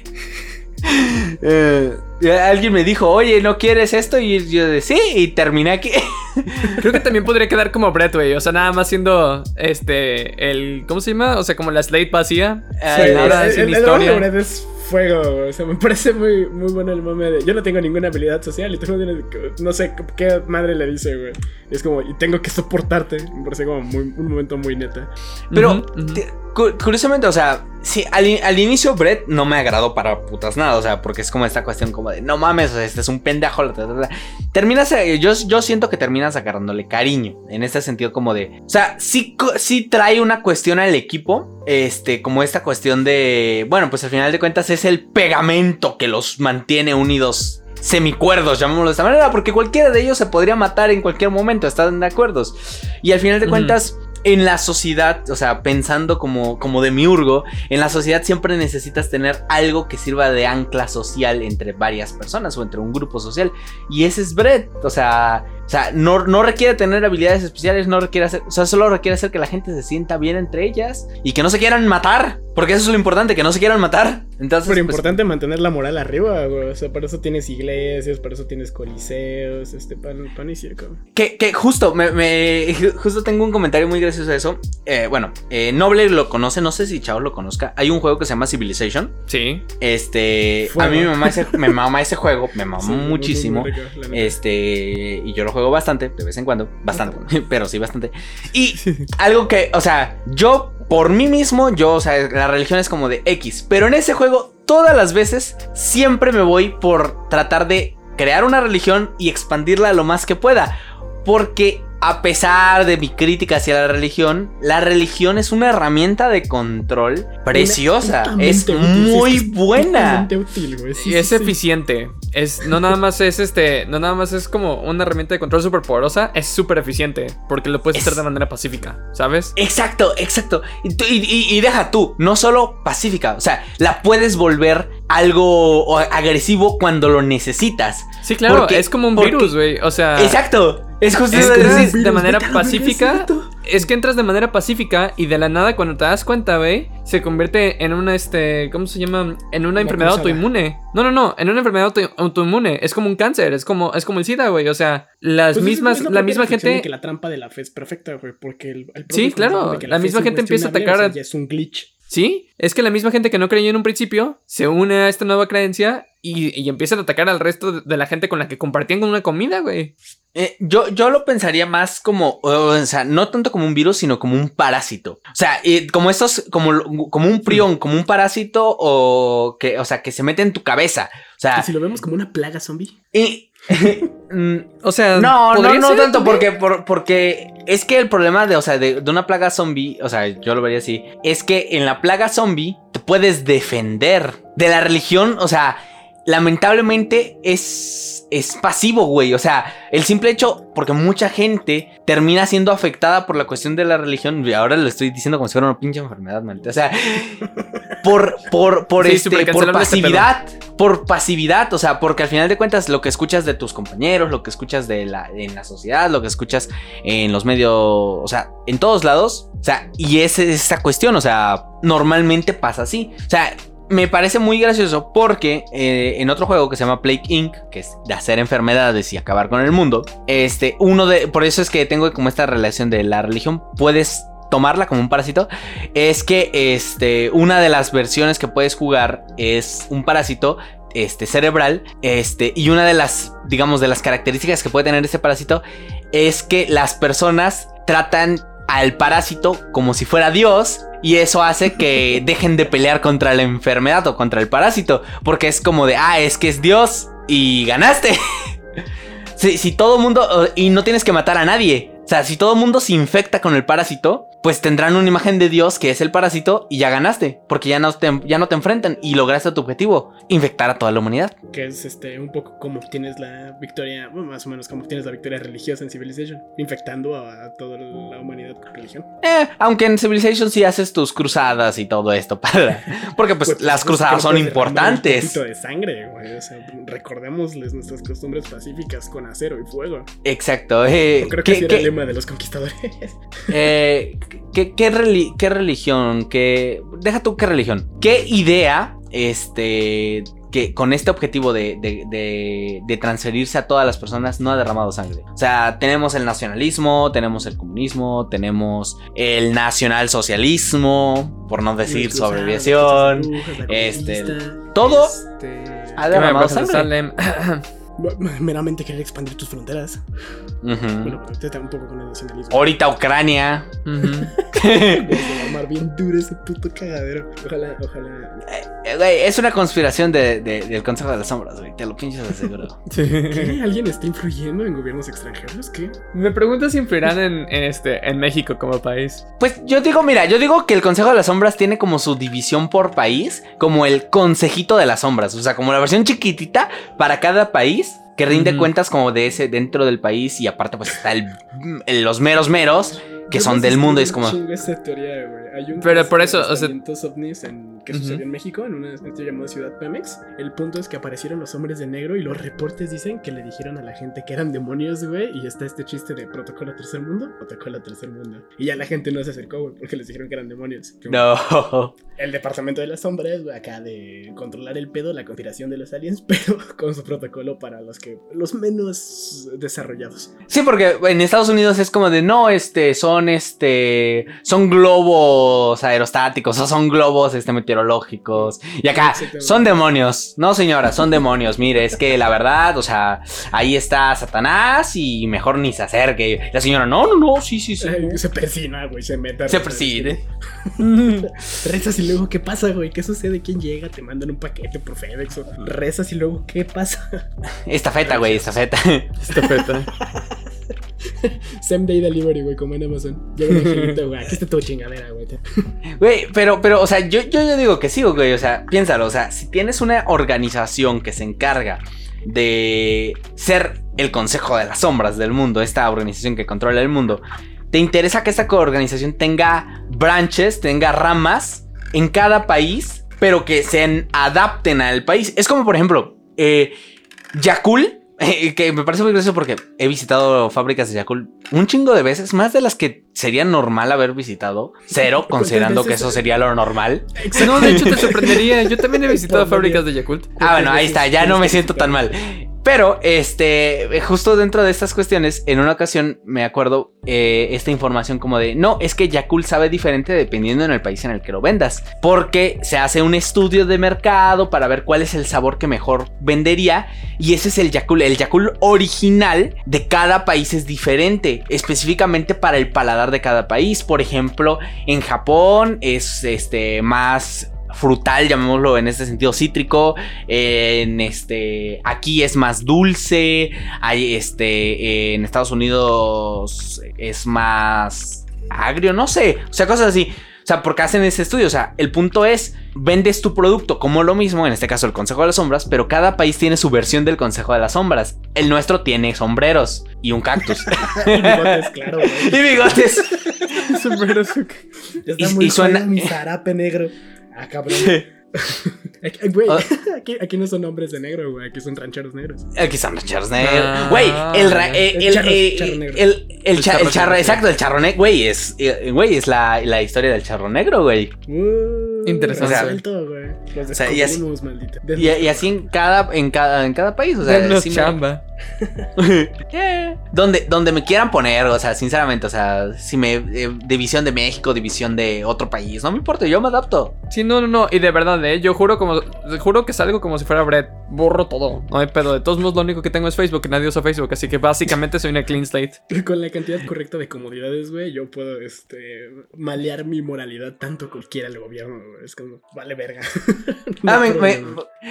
Eh, alguien me dijo, oye, ¿no quieres esto? Y yo de sí, y terminé aquí. (laughs) Creo que también podría quedar como Brett, güey. O sea, nada más siendo este. el. ¿Cómo se llama? O sea, como la slate vacía. Sin Sí, nada, el, sin el, el historia. Es fuego. O sea, me (laughs) parece muy, muy bueno el mame de. Yo no tengo ninguna habilidad social y tú no tienes. No sé qué madre le dice, güey. Es como, y tengo que soportarte. Me parece como muy, un momento muy neta. Pero, te- cu- curiosamente, o sea, sí, al, in- al inicio Brett no me agradó para putas nada, o sea, porque es como esta cuestión como de, no mames, o sea, este es un pendejo. la, ta, ta, ta". Terminas, eh, yo, yo siento que terminas agarrándole cariño, en este sentido como de, o sea, sí, sí trae una cuestión al equipo, este, como esta cuestión de, bueno, pues al final de cuentas es el pegamento que los mantiene unidos. Semicuerdos, llamémoslo de esta manera, porque cualquiera de ellos se podría matar en cualquier momento, están de acuerdos. Y al final de cuentas, en la sociedad, o sea, pensando como, como de miurgo, en la sociedad siempre necesitas tener algo que sirva de ancla social entre varias personas o entre un grupo social. Y ese es Brett. O sea, o sea no, no requiere tener habilidades especiales, no requiere hacer, o sea, solo requiere hacer que la gente se sienta bien entre ellas y que no se quieran matar. Porque eso es lo importante, que no se quieran matar. Entonces, Pero pues, importante mantener la moral arriba, güey. O sea, por eso tienes iglesias, por eso tienes coliseos, este pan, pan y circo. Que, que justo, me, me- justo tengo un comentario muy gracioso de eso. Eh, bueno, eh, Noble lo conoce, no sé si Chao lo conozca. Hay un juego que se llama Civilization. Sí. Este, Fuego. a mí me mama ese, me mama ese juego, me (laughs) mamó Sí, muchísimo. rico. Este, y yo lo juego bastante, de vez en cuando, bastante, (laughs) pero sí bastante. Y (laughs) algo que, o sea, yo por mí mismo, yo, o sea, la religión es como de X, pero en ese juego, todas las veces, siempre me voy por tratar de crear una religión y expandirla lo más que pueda. Porque a pesar de mi crítica hacia la religión, la religión es una herramienta de control preciosa. Es útil, muy es buena. útil, güey. Sí, Y sí, es sí. eficiente. Es, no nada más es este. No nada más es como una herramienta de control súper poderosa. Es súper eficiente. Porque lo puedes Es- hacer de manera pacífica. ¿Sabes? Exacto, exacto. Y- y deja tú, no solo pacífica, o sea, la puedes volver algo agresivo cuando lo necesitas. Sí, claro. Porque- es como un porque- virus, güey. O sea. Exacto. Es justo Es eso que virus, de manera pacífica. Es que entras de manera pacífica y de la nada cuando te das cuenta, güey, se convierte en una, este, ¿cómo se llama? En una La enfermedad autoinmune. No, no, no, en una enfermedad auto- autoinmune. Es como un cáncer, es como, es como el SIDA, güey. O sea, las Pues es- mismas, es la misma gente... que la trampa de la fe es perfecta, güey, porque el, el Sí, claro, la misma gente empieza a atacar o sea, ya es un glitch. Sí, es que la misma gente que no creyó en un principio se une a esta nueva creencia y, y empiezan a atacar al resto de- la gente con la que compartían una comida, güey. eh, yo, yo lo pensaría más como, o sea, no tanto como un virus, sino como un parásito. O sea, eh, como estos, como, como un prión, como un parásito o que, o sea, que se mete en tu cabeza. O sea, Y si lo vemos como una plaga zombie. y- mm, (laughs) O sea, No, no, ¿podría no tanto, porque, por- porque es que el problema de, o sea, de, de una plaga zombie, o sea, yo lo vería así, es que en la plaga zombie te puedes defender de la religión, o sea, lamentablemente es, es pasivo, güey. O sea, el simple hecho, porque mucha gente termina siendo afectada por la cuestión de la religión. Y ahora lo estoy diciendo como si fuera una pinche enfermedad, maldita. O sea, (laughs) por, por, por, Sí, este, por este pasividad. Por pasividad. O sea, porque al final de cuentas, lo que escuchas de tus compañeros, lo que escuchas de la, en la sociedad, lo que escuchas en los medios, o sea, en todos lados. O sea, y es esa cuestión. O sea, normalmente pasa así. O sea, me parece muy gracioso porque eh, en otro juego que se llama Plague Inc., que es de hacer enfermedades y acabar con el mundo, este, uno de, por eso es que tengo como esta relación de la religión, puedes tomarla como un parásito, es que este, una de las versiones que puedes jugar es un parásito este, cerebral, este, y una de las, digamos, de las características que puede tener este parásito es que las personas tratan al parásito como si fuera Dios y eso hace que (laughs) dejen de pelear contra la enfermedad o contra el parásito, porque es como de, ah, es que es Dios y ganaste. (laughs) si, si todo mundo, y no tienes que matar a nadie, sea, si todo el mundo se infecta con el parásito, pues tendrán una imagen de Dios que es el parásito y ya ganaste, porque ya no te, ya no te enfrentan y lograste tu objetivo, infectar a toda la humanidad. Que es este un poco como obtienes la victoria, bueno, más o menos como obtienes la victoria religiosa en Civilization, infectando a, a toda la humanidad con religión. Eh, aunque en Civilization sí haces tus cruzadas y todo esto (laughs) para... Porque pues, Pues, las pues, cruzadas son que derramar Un importantes. poquito de sangre, güey. O sea, recordémosles nuestras costumbres pacíficas con acero y fuego. Exacto. eh, creo que ¿qué- ese era de los conquistadores. (laughs) eh, ¿qué, qué reli- qué religión? ¿Qué, deja tú qué religión. ¿Qué idea, este, que con este objetivo de, de- de- de transferirse a todas las personas no ha derramado sangre? O sea, tenemos el nacionalismo, tenemos el comunismo, tenemos el nacionalsocialismo, por no decir brujas, la este, todo este, ha derramado sangre. (clears throat) (laughs) Meramente querer expandir tus fronteras. Bueno, está un poco con el nacionalismo. Ahorita Ucrania. Ujú. (laughs) Se va a armar bien duro ese puto cagadero. Ojalá, ojalá. Eh, güey, es una conspiración de- de- del Consejo de las Sombras, güey. Te lo pinches aseguro. (laughs) ¿Qué? ¿Alguien está influyendo en gobiernos extranjeros? ¿Qué? Me pregunto si influirán en, en este, en México como país. Pues yo digo, mira, yo digo que el Consejo de las Sombras tiene como su división por país, como el Consejito de las Sombras, o sea, como la versión chiquitita para cada país que rinde cuentas como de ese dentro del país y aparte pues está el, el- los meros meros que Yo son no del mundo y es como esa teoría, güey. Hay un Pero por eso, o sea- ovnis en, que sucedió en México, en una sitio llamada Ciudad Pemex. El punto es que aparecieron los hombres de negro y los reportes dicen que le dijeron a la gente que eran demonios, güey. Y está este chiste de protocolo tercer mundo, protocolo tercer mundo. Y ya la gente no se acercó, güey, porque les dijeron que eran demonios. Que, (laughs) no. El departamento de las sombras, güey, acá de controlar el pedo, la conspiración de los aliens, (laughs) pero con su protocolo para los que los menos desarrollados. Sí, porque en Estados Unidos es como de no, este, son este, son globos aerostáticos o son globos este meteorológicos y acá son demonios. No, señora, son demonios. Mire, es que la verdad, o sea, ahí está Satanás y mejor ni se acerque. La señora, no, no, no, sí, sí, sí. Ay, Se persina, güey, se mete. Se preside. (laughs) Rezas y luego, ¿qué pasa, güey? ¿Qué sucede? ¿Quién llega? Te mandan un paquete por FedEx. o rezas y luego, ¿qué pasa? Esta feta, güey, esta feta. Esta feta. (laughs) (laughs) Same day delivery, güey, como en Amazon. Llega un angelito, güey. Aquí está tu chingadera, güey. Güey, pero, pero, o sea, yo, yo, yo digo que sí, güey. O sea, piénsalo. O sea, si tienes una organización que se encarga de ser el consejo de las sombras del mundo, esta organización que controla el mundo, te interesa que esta organización tenga branches, tenga ramas en cada país, pero que se adapten al país. Es como, por ejemplo, eh, Yakul. (laughs) eh, que me parece muy gracioso porque he visitado fábricas de Yakul un chingo de veces, más de las que sería normal haber visitado. Cero, ¿Cuántas considerando que eso sería lo normal. No, de hecho te sorprendería. Yo también he visitado (laughs) fábricas de Yakult. Ah, bueno, ahí está, ya no me siento tan mal. Pero, este, justo dentro de estas cuestiones, en una ocasión me acuerdo eh, esta información como de, no, es que Yakult sabe diferente dependiendo en el país en el que lo vendas, porque se hace un estudio de mercado para ver cuál es el sabor que mejor vendería, y ese es el Yakult, el Yakult original de cada país es diferente, específicamente para el paladar de cada país. Por ejemplo, en Japón es este más frutal, llamémoslo en este sentido cítrico. En este aquí es más dulce. Hay este en Estados Unidos es más agrio, no sé, o sea, cosas así. O sea, porque hacen ese estudio, o sea, el punto es vendes tu producto como lo mismo, en este caso el Consejo de las Sombras, pero cada país tiene su versión del Consejo de las Sombras. El nuestro tiene sombreros y un cactus. (laughs) y bigotes, claro, güey. (laughs) y bigotes. (laughs) Sombreros. Ya está Y- muy y suena- suena mi zarape negro. Ah, cabrón. (laughs) Aquí, güey, Ah. aquí, aquí no son hombres de negro, güey. Aquí son rancheros negros. Aquí los charros negros. Ah, Güey, el, ra- eh, el el, charro- eh, charro negro. el, el, El cha- charro el charro, negro, exacto, el charro negro. Güey, es, eh, güey, es la, la historia del charro negro, güey. Uh, Interesante. resuelto, güey. Los O sea, y así- descubrimos, maldita. Y, y así en cada, en cada, en cada país, o sea, chamba. (laughs) Donde, donde me quieran poner, o sea, sinceramente, o sea, si me. eh, división de México, división de otro país, no me importa, yo me adapto. Sí, no, no, no. Y de verdad, eh. Yo juro como. Juro que salgo como si fuera Brett. Borro todo. No hay pedo. De todos modos, lo único que tengo es Facebook. Y nadie usa Facebook. Así que básicamente soy una clean slate. (laughs) Con la cantidad correcta de comodidades, güey, yo puedo, este, malear mi moralidad tanto como quiera el gobierno. Es como, vale verga. No (laughs) Ah, me- me-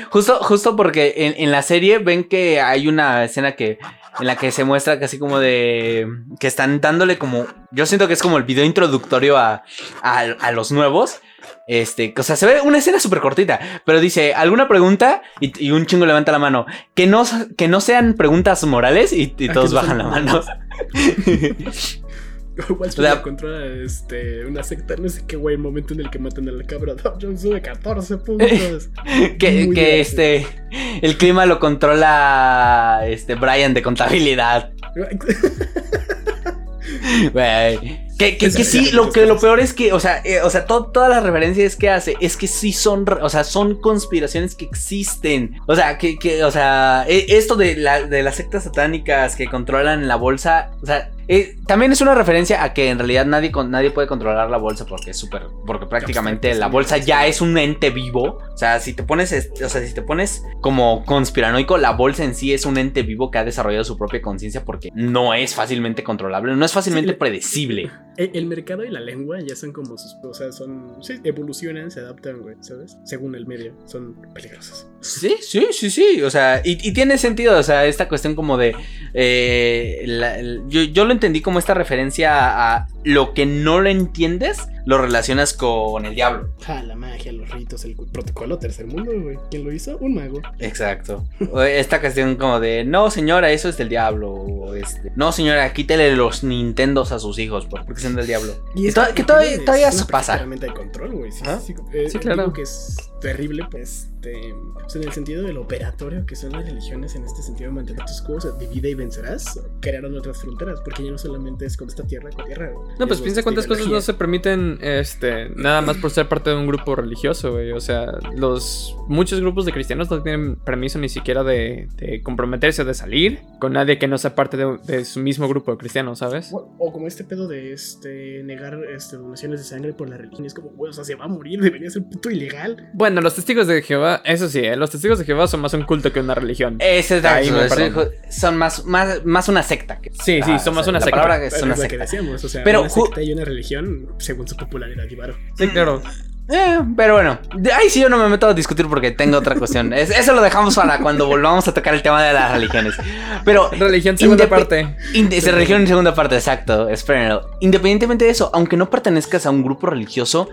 justo, justo porque en, en la serie ven que hay una escena que. En la que se muestra casi como de. Que están dándole como. Yo siento que es como el video introductorio a, a, a los nuevos. Este, o sea, se ve una escena súper cortita, pero dice, ¿alguna pregunta? Y, y un chingo levanta la mano. Que no, que no sean preguntas morales y, y Ah, todos bajan la mano. (laughs) (laughs) Wall Street sea- controla este, una secta, no sé qué, güey, el momento en el que matan a la cabra. (laughs) Dow Jones sube 14 puntos. (laughs) que que este, el clima lo controla este Brian de contabilidad. Güey. Que, que, que sí, lo que lo peor es que, o sea, eh, o sea, to- todas las referencias que hace es que sí son, o sea, son conspiraciones que existen. O sea, que, que o sea, e- esto de, la, de las sectas satánicas que controlan la bolsa, o sea, eh, también es una referencia a que en realidad nadie, con, nadie puede controlar la bolsa porque es súper, porque prácticamente Abstracto, la bolsa ya es un ente vivo. O sea, si te pones, o sea, si te pones como conspiranoico, la bolsa en sí es un ente vivo que ha desarrollado su propia conciencia porque no es fácilmente controlable, no es fácilmente Sí, predecible. (laughs) El, el mercado y la lengua ya son como sus. O sea, son. Sí, evolucionan, se adaptan, güey, ¿sabes? Según el medio. Son peligrosos. Sí, sí, sí, sí. O sea, y, tiene sentido, o sea, esta cuestión como de... eh, la- yo lo entendí como esta referencia a, a lo que no lo entiendes, lo relacionas con el diablo. Ja, la magia, los ritos, el protocolo tercer mundo, güey. ¿Quién lo hizo? Un mago. Exacto. Esta cuestión como de, no señora, eso es del diablo. O este, no señora, quítele los Nintendos a sus hijos por- porque son del diablo. Y Que es to- que que todavía- es todavía una se pasa. de control, güey. Sí, ¿Ah? sí. Eh, Sí, claro. digo que es terrible, pues, este, o sea, en el sentido del operatorio que son las religiones en este sentido de mantener tus cosas, divide y vencerás, crearon otras fronteras, porque ya no solamente es con esta tierra con tierra. güey. No, pues Es piensa cuántas cosas no se permiten, este, nada más por ser parte de un grupo religioso, güey. O sea, los muchos grupos de cristianos no tienen permiso ni siquiera de, de comprometerse de salir con nadie que no sea parte de, de su mismo grupo de cristianos, ¿sabes? O, o como este pedo de este negar este, donaciones de sangre por la religión. Es como, güey, o sea, se va a morir, debería ser puto ilegal. Bueno, los testigos de Jehová, eso sí, ¿eh? los testigos de Jehová son más un culto que una religión. Ese es Ahí me eso, son más, más, más una secta. que- Sí, sí, Ah, son o más sea, una la secta. palabra es una es lo que secta. decíamos, o sea, Pero una secta y una religión según su popularidad y varo. Sí, claro. Eh, pero bueno, ahí sí yo no me meto a discutir porque tengo otra cuestión. (laughs) Es- eso lo dejamos para cuando volvamos a tocar el tema de las religiones. Pero Religión segunda parte. Esa religión en segunda parte, exacto. Espérenlo. Independientemente de eso, aunque no pertenezcas a un grupo religioso,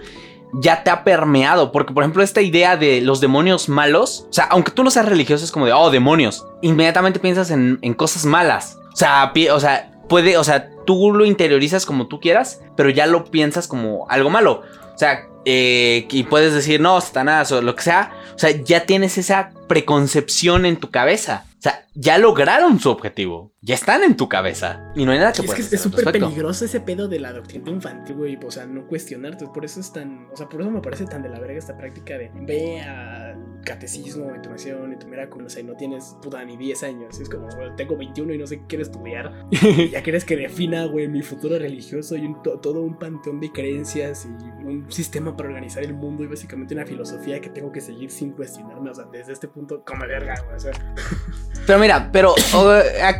ya te ha permeado. Porque, por ejemplo, esta idea de los demonios malos, o sea, aunque tú no seas religioso, es como de, oh, demonios. Inmediatamente piensas en, en cosas malas. O sea, pi- o sea, puede, o sea, tú lo interiorizas como tú quieras, pero ya lo piensas como algo malo. O sea, eh, y puedes decir, no, Satanás o lo que sea. O sea, ya tienes esa preconcepción en tu cabeza. O sea, ya lograron su objetivo. Ya están en tu cabeza. Y no hay nada que Y es que puedas es súper peligroso ese pedo de la doctrina infantil, güey. O sea, no cuestionarte. Por eso es tan. O sea, por eso me parece tan de la verga esta práctica de ve al catecismo, entonación y tu miraculo. O sea, y no tienes puta ni 10 años. Es como, tengo 21 y no sé qué quiero estudiar. Y (laughs) ya quieres que defina, güey, mi futuro religioso y un- todo un panteón de creencias y un sistema para organizar el mundo y básicamente una filosofía que tengo que seguir sin cuestionarme. O sea, desde este punto, como verga, güey. O sea, (laughs) Pero mira, pero o,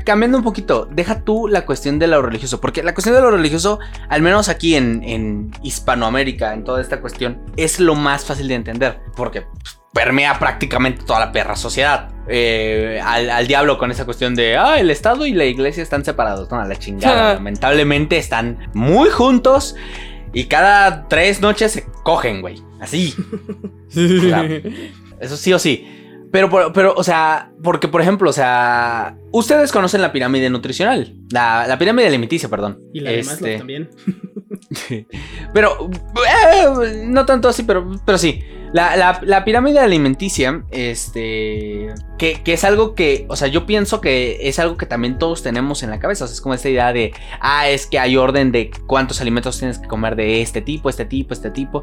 cambiando un poquito, deja tú la cuestión de lo religioso, porque la cuestión de lo religioso, al menos aquí en, en Hispanoamérica, en toda esta cuestión, es lo más fácil de entender, porque pues, permea prácticamente toda la perra sociedad. Eh, al, al diablo con esa cuestión de, ah, el Estado y la iglesia están separados, no, a la chingada, (laughs) lamentablemente están muy juntos. Y cada tres noches se cogen, güey. Así. sea, Eso sí o sí. Pero, pero, o sea, porque, por ejemplo, o sea, ustedes conocen la pirámide nutricional. La, la pirámide alimenticia, perdón. Y la de Este, Maslow también. (laughs) Pero, eh, no tanto así, pero, pero sí. La, la- pirámide alimenticia, este, que, que es algo que, o sea, yo pienso que es algo que también todos tenemos en la cabeza. Es como esta idea de, ah, es que hay orden de cuántos alimentos tienes que comer de este tipo, este tipo, este tipo,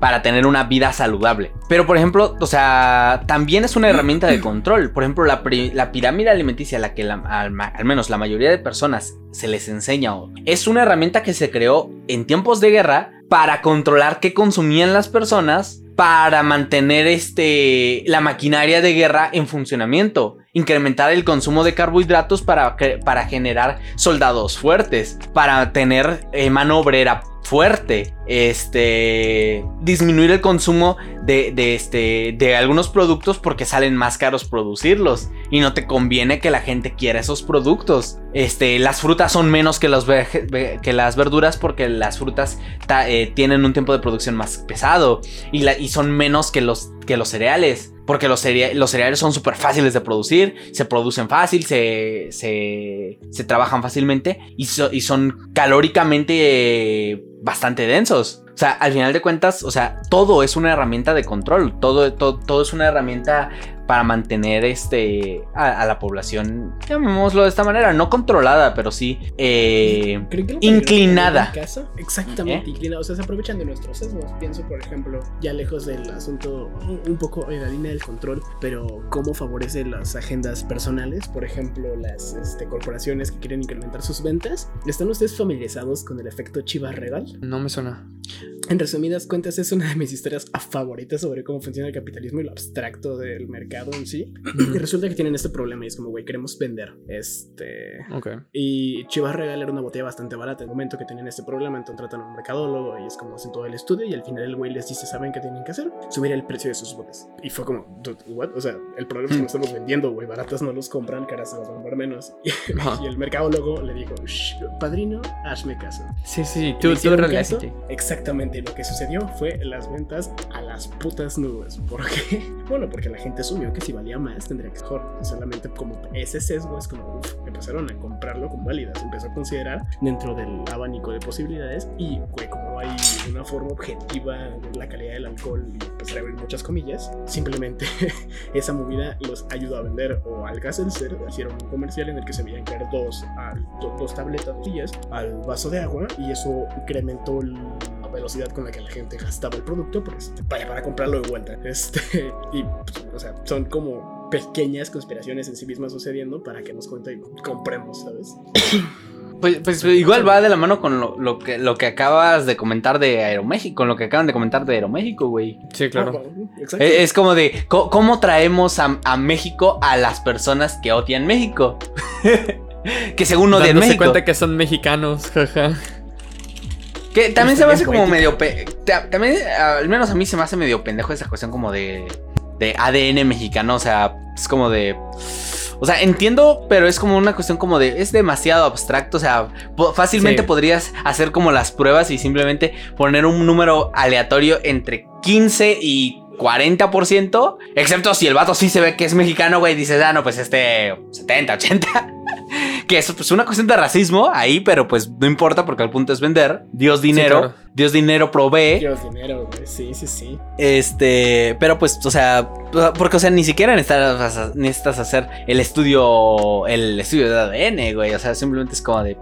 para tener una vida saludable. Pero, por ejemplo, o sea, también es una herramienta de control. Por ejemplo, la, la pirámide alimenticia, la que al, al menos la mayoría de personas se les enseña, es una herramienta que se creó en tiempos de guerra para controlar qué consumían las personas para mantener este la maquinaria de guerra en funcionamiento, incrementar el consumo de carbohidratos para, para generar soldados fuertes, para tener eh, mano obrera fuerte, este disminuir el consumo de, de, este de algunos productos porque salen más caros producirlos y no te conviene que la gente quiera esos productos. Este, las frutas son menos que, que las verduras porque las frutas ta- eh, tienen un tiempo de producción más pesado y, la- y son menos que los, que los cereales. Porque los, los cereales son súper fáciles de producir, se producen fácil, se, se, se trabajan fácilmente y, so- y son calóricamente eh, bastante densos. O sea, al final de cuentas, o sea, todo es una herramienta de control, todo, todo, todo es una herramienta para mantener este a, a la población, llamémoslo de esta manera, no controlada, pero sí eh, ¿Creen que lo inclinada. casa? Exactamente, ¿Eh? inclinada. O sea, se aprovechan de nuestros sesgos. Pienso, por ejemplo, ya lejos del asunto, un, un poco en la línea del control, pero cómo favorece las agendas personales. Por ejemplo, las este, corporaciones que quieren incrementar sus ventas. ¿Están ustedes familiarizados con el efecto Chivas Regal? No me suena. En resumidas cuentas, es una de mis historias favoritas sobre cómo funciona el capitalismo y lo abstracto del mercado en sí. Y resulta que tienen este problema y es como, güey, queremos vender. Este. Ok. Y Chivas Regal era una botella bastante barata. En el momento que tenían este problema, entonces contratan a un mercadólogo y es como hacen todo el estudio. Y al final el güey les dice: ¿Saben qué tienen que hacer? Subir el precio de sus botes. Y fue como, "Dude, ¿what? O sea, el problema es que no estamos vendiendo, güey. Baratas no los compran, caras se las van a comprar menos. (laughs) Y, y el mercadólogo le dijo: "Shh, Padrino, hazme caso. Sí, sí, ¿Le tú, tú caso? Exactamente, lo que sucedió fue las ventas a las putas nubes. ¿Por qué? (laughs) Bueno, porque la gente que si valía más tendría que ser mejor. Solamente como ese sesgo es como, uff, empezaron a comprarlo con válidas. Empezó a considerar dentro del abanico de posibilidades y, güey, como hay una forma objetiva de la calidad del alcohol y a abrir muchas comillas, simplemente (laughs) esa movida los ayudó a vender o al gas ser hicieron un comercial en el que se veían caer dos, al- do- dos tabletas sillas al vaso de agua y eso incrementó el- velocidad con la que la gente gastaba el producto pues vaya para comprarlo de vuelta (laughs) este y pues, o sea son como pequeñas conspiraciones en sí mismas sucediendo para que nos cuente y compremos sabes (coughs) Pues, pues igual va de la mano con lo, lo que, lo que acabas de comentar de Aeroméxico, con lo que acaban de comentar de Aeroméxico, güey. Sí, claro. Ah, exacto. Eh, Es como de, ¿cómo traemos a, a México a las personas que odian México? (laughs) que según odian Dándose México. cuenta que son mexicanos, jaja. Que también se me bien hace como medio... También, al menos a mí se me hace medio pendejo esa cuestión como de... De ADN mexicano, o sea, es como de... O sea, entiendo, pero es como una cuestión como de... Es demasiado abstracto, o sea, fácilmente Sí. podrías hacer como las pruebas y simplemente poner un número aleatorio entre 15 y 40%, excepto si el vato sí se ve que es mexicano, güey, dices, ah, no, pues este 70, 80. (laughs) que es pues una cuestión de racismo ahí, pero pues no importa porque el punto es vender. Dios dinero, claro. Dios dinero provee. Quiero dinero, güey. Sí, sí, sí. Este, pero pues, o sea, porque, o sea, ni siquiera necesitas, necesitas hacer el estudio, el estudio de ADN, güey. O sea, simplemente es como de,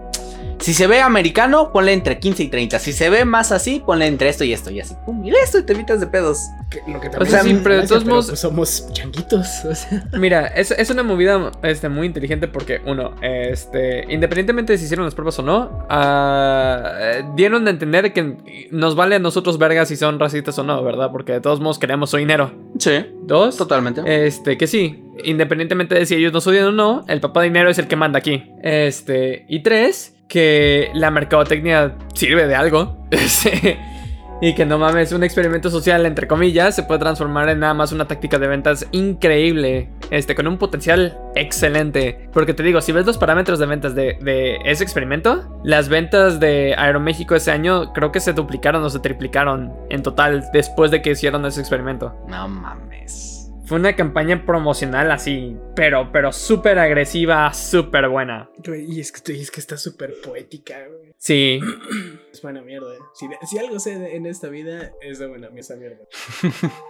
si se ve americano, ponle entre 15 y 30. Si se ve más así, ponle entre esto y esto y así. Pum, y listo, y te evitas de pedos. Que- Lo que O también sea, es pero de todos modos- pues somos changuitos. (laughs) O sea, Mira, es, es una movida este, muy inteligente porque, uno, este, independientemente de si hicieron las pruebas o no, ah, eh, dieron a entender que nos vale a nosotros vergas si son racistas o no, ¿verdad? Porque de todos modos queremos su dinero. Sí, Dos, totalmente. este, que sí, independientemente de si ellos nos odian o no, el papá dinero es el que manda aquí. Este, y tres, que la mercadotecnia sirve de algo. (laughs) Este, Y que no mames, un experimento social, entre comillas, se puede transformar en nada más una táctica de ventas increíble. Este, con un potencial excelente. Porque te digo, si ves los parámetros de ventas de, de ese experimento, las ventas de Aeroméxico ese año creo que se duplicaron o se triplicaron en total después de que hicieron ese experimento. No mames. Fue una campaña promocional así, pero, pero súper agresiva, súper buena. Y es que, y es que está súper poética, güey. (clears throat) Sí. Es buena mierda. Si, si algo sé de- en esta vida, es de buena esa mierda.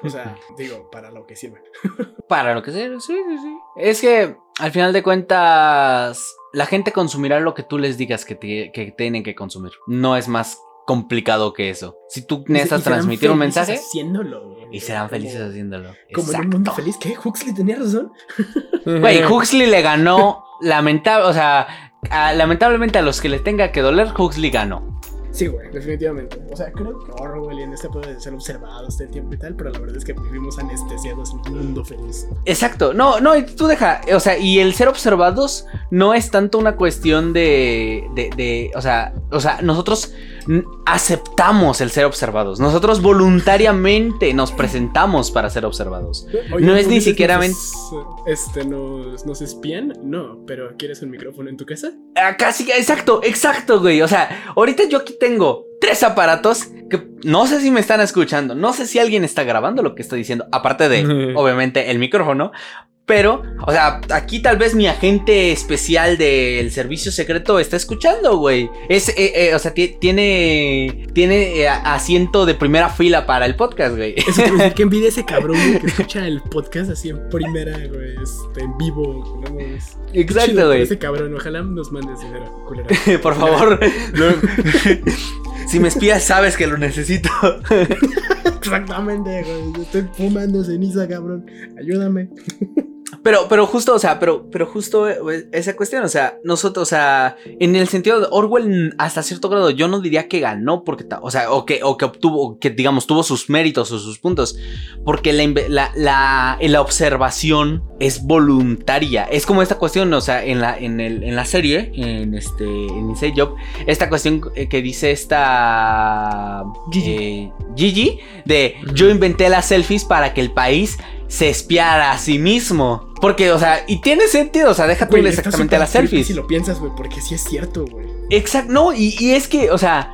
O sea, (laughs) digo, para lo que sirve. (laughs) Para lo que sea, sí, sí, sí. Es que al final de cuentas, la gente consumirá lo que tú les digas que, te- que tienen que consumir. No es más complicado que eso. Si tú necesitas transmitir un mensaje Haciéndolo, y serán felices haciéndolo. Como en un mundo feliz. ¿Qué? ¿Huxley tenía razón? (laughs) Güey, Huxley le ganó lamentable, o sea, a- lamentablemente a los que les tenga que doler, Huxley ganó. Sí, güey, definitivamente. O sea, creo que Orwell y en este puede ser observados todo el tiempo y tal, pero la verdad es que vivimos anestesiados en un mundo feliz. Exacto, no, no, tú deja, o sea, y el ser observados no es tanto una cuestión de, de, de, o sea, o sea, nosotros aceptamos el ser observados, nosotros voluntariamente nos presentamos para ser observados. Oye, No es ni ¿dices siquiera nos, Este, nos, ¿nos espían? No, pero ¿quieres un micrófono en tu casa? Acá sí, exacto, exacto, güey, o sea, ahorita yo aquí tengo tres aparatos que no sé si me están escuchando, no sé si alguien está grabando lo que estoy diciendo, aparte de, (laughs) obviamente, el micrófono. Pero, o sea, aquí tal vez mi agente especial del servicio secreto está escuchando, güey. Es, eh, eh, o sea, ti- tiene, tiene eh, asiento de primera fila para el podcast, güey. Eso quiere decir que envidia ese cabrón güey, que escucha el podcast así en primera, güey, este, en vivo. No chido Exacto, güey. Ese cabrón, ojalá nos mandes dinero, culera. (laughs) Por favor. (laughs) (laughs) si me espías, sabes que lo necesito. Exactamente, güey. Estoy fumando ceniza, cabrón. Ayúdame. Pero, pero justo, o sea, pero, pero justo eh, esa cuestión, o sea, nosotros, o sea, en el sentido de Orwell, hasta cierto grado, yo no diría que ganó, porque, o sea, o que, o que obtuvo, que digamos, tuvo sus méritos o sus puntos, porque la, la, la, la observación es voluntaria. Es como esta cuestión, o sea, en la, en el, en la serie, en este, en Inside Job, esta cuestión eh, que dice esta Gigi. eh, Gigi, de yo inventé las selfies para que el país se espiara a sí mismo. Porque, o sea, y tiene sentido, o sea, deja tú exactamente las selfies. Si lo piensas, güey, porque sí es cierto, güey. Exacto, no, y, y es que, o sea,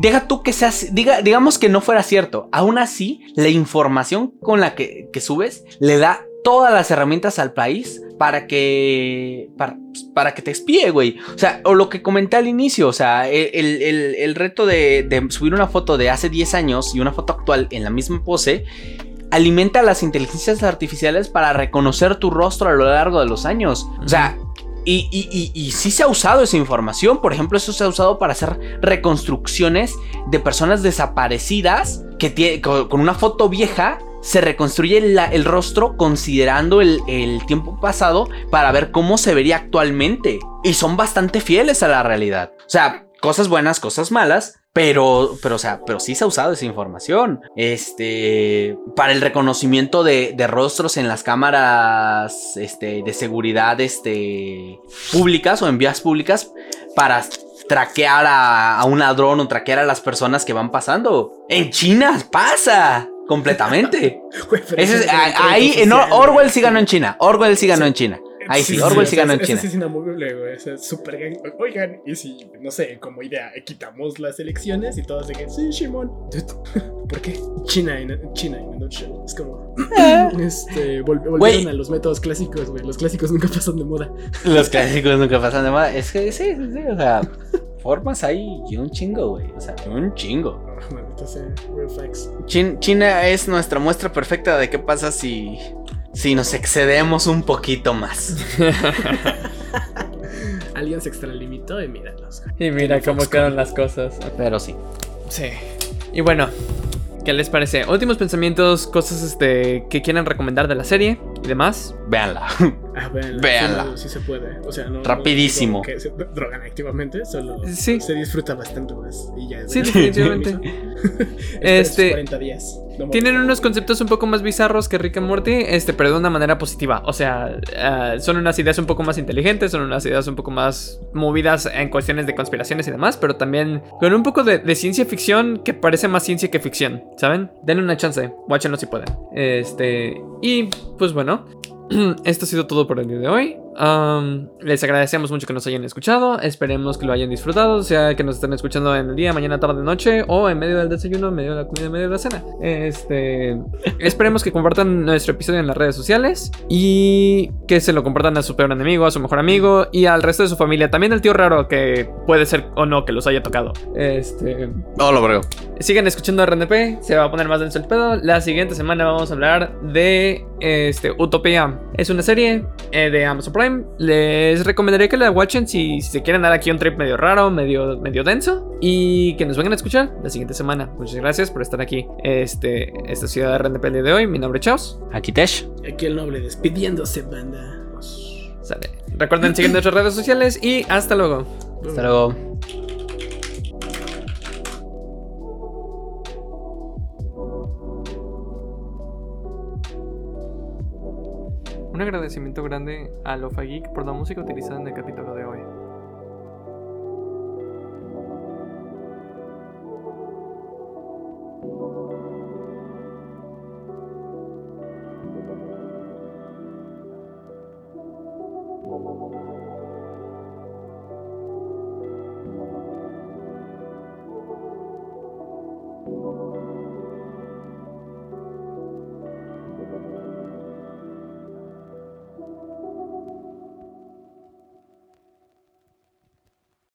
deja tú que seas, diga, digamos que no fuera cierto. Aún así, la información con la que, que subes le da todas las herramientas al país para que, para, pues, para que te espíe, güey. O sea, o lo que comenté al inicio, o sea, el, el- el- el reto de, de subir una foto de hace 10 años y una foto actual en la misma pose. Alimenta a las inteligencias artificiales para reconocer tu rostro a lo largo de los años. O sea, y, y, y, y sí se ha usado esa información. Por ejemplo, eso se ha usado para hacer reconstrucciones de personas desaparecidas que con una foto vieja. Se reconstruye la- el rostro considerando el, el tiempo pasado para ver cómo se vería actualmente. Y son bastante fieles a la realidad. O sea, cosas buenas, cosas malas. Pero, pero, o sea, pero sí se ha usado esa información. Este. Para el reconocimiento de, de rostros en las cámaras. Este. De seguridad. Este. Públicas o en vías públicas. Para traquear a, a un ladrón o traquear a las personas que van pasando. En China pasa. Completamente. (laughs) Güey, Ese es- ahí, en Orwell sí ganó en China. Orwell sí ganó Sí. en China. Ahí sí, Orwell sí o sea, ganó en China. ese sí es inamovible, güey. O sea, es súper gang- Oigan, y si, no sé, como idea, quitamos las elecciones y todos digan, sí, Shimon. Dude, (laughs) ¿Por qué? China en, China en a. Es como. (clears throat) este, vol- volvieron a los métodos clásicos, güey. Los clásicos nunca (laughs) pasan de moda. Los clásicos nunca pasan de moda. Es que sí, sí, sí, o sea, formas ahí y un chingo, güey. O sea, un chingo. Ah, China es nuestra muestra perfecta de qué pasa si, si nos excedemos un poquito más. (laughs) Alguien se extralimitó y güey. Y mira cómo quedan las cosas. Pero sí. Sí. Y bueno, ¿qué les parece? Últimos pensamientos, cosas este, que quieran recomendar de la serie. Y demás, Véanla. Ah, véanla, Véanla. solo Sí se puede. O sea, no. Rapidísimo. no que se drogan activamente, solo Sí. se disfruta bastante más. Y ya. Sí, (laughs) definitivamente. (laughs) Este, 40 días. No Tienen unos conceptos un poco más bizarros que Rick and Morty, este, pero de una manera positiva. O sea, ah, son unas ideas un poco más inteligentes, son unas ideas un poco más movidas en cuestiones de conspiraciones y demás, pero también con un poco de, de ciencia ficción que parece más ciencia que ficción, ¿saben? Denle una chance, watchenlo si pueden. Este, y pues bueno, (clears throat) esto ha sido todo por el día de hoy. Um, les agradecemos mucho que nos hayan escuchado. Esperemos que lo hayan disfrutado. Sea que nos estén escuchando en el día, mañana, tarde, noche. O en medio del desayuno, en medio de la comida, en medio de la cena. Este. esperemos que compartan nuestro episodio en las redes sociales. Y que se lo compartan a su peor enemigo, a su mejor amigo. Y al resto de su familia. También al tío raro que puede ser o no que los haya tocado. Este. No lo brego. Sigan escuchando RNP, se va a poner más denso el pedo. La siguiente semana vamos a hablar de este, Utopía. Es una serie eh, de Amazon Prime. Les recomendaría que la watchen si, si se quieren dar aquí un trip medio raro, medio, medio denso. Y que nos vengan a escuchar la siguiente semana. Muchas gracias por estar aquí. Este, esta ciudad de día de hoy. Mi nombre es Chaos. Aquí Tesh. Aquí el noble despidiéndose, banda. Sale. Recuerden seguir nuestras redes sociales y hasta luego. Hasta luego. Un agradecimiento grande a Lofa Geek por la música utilizada en el capítulo de hoy.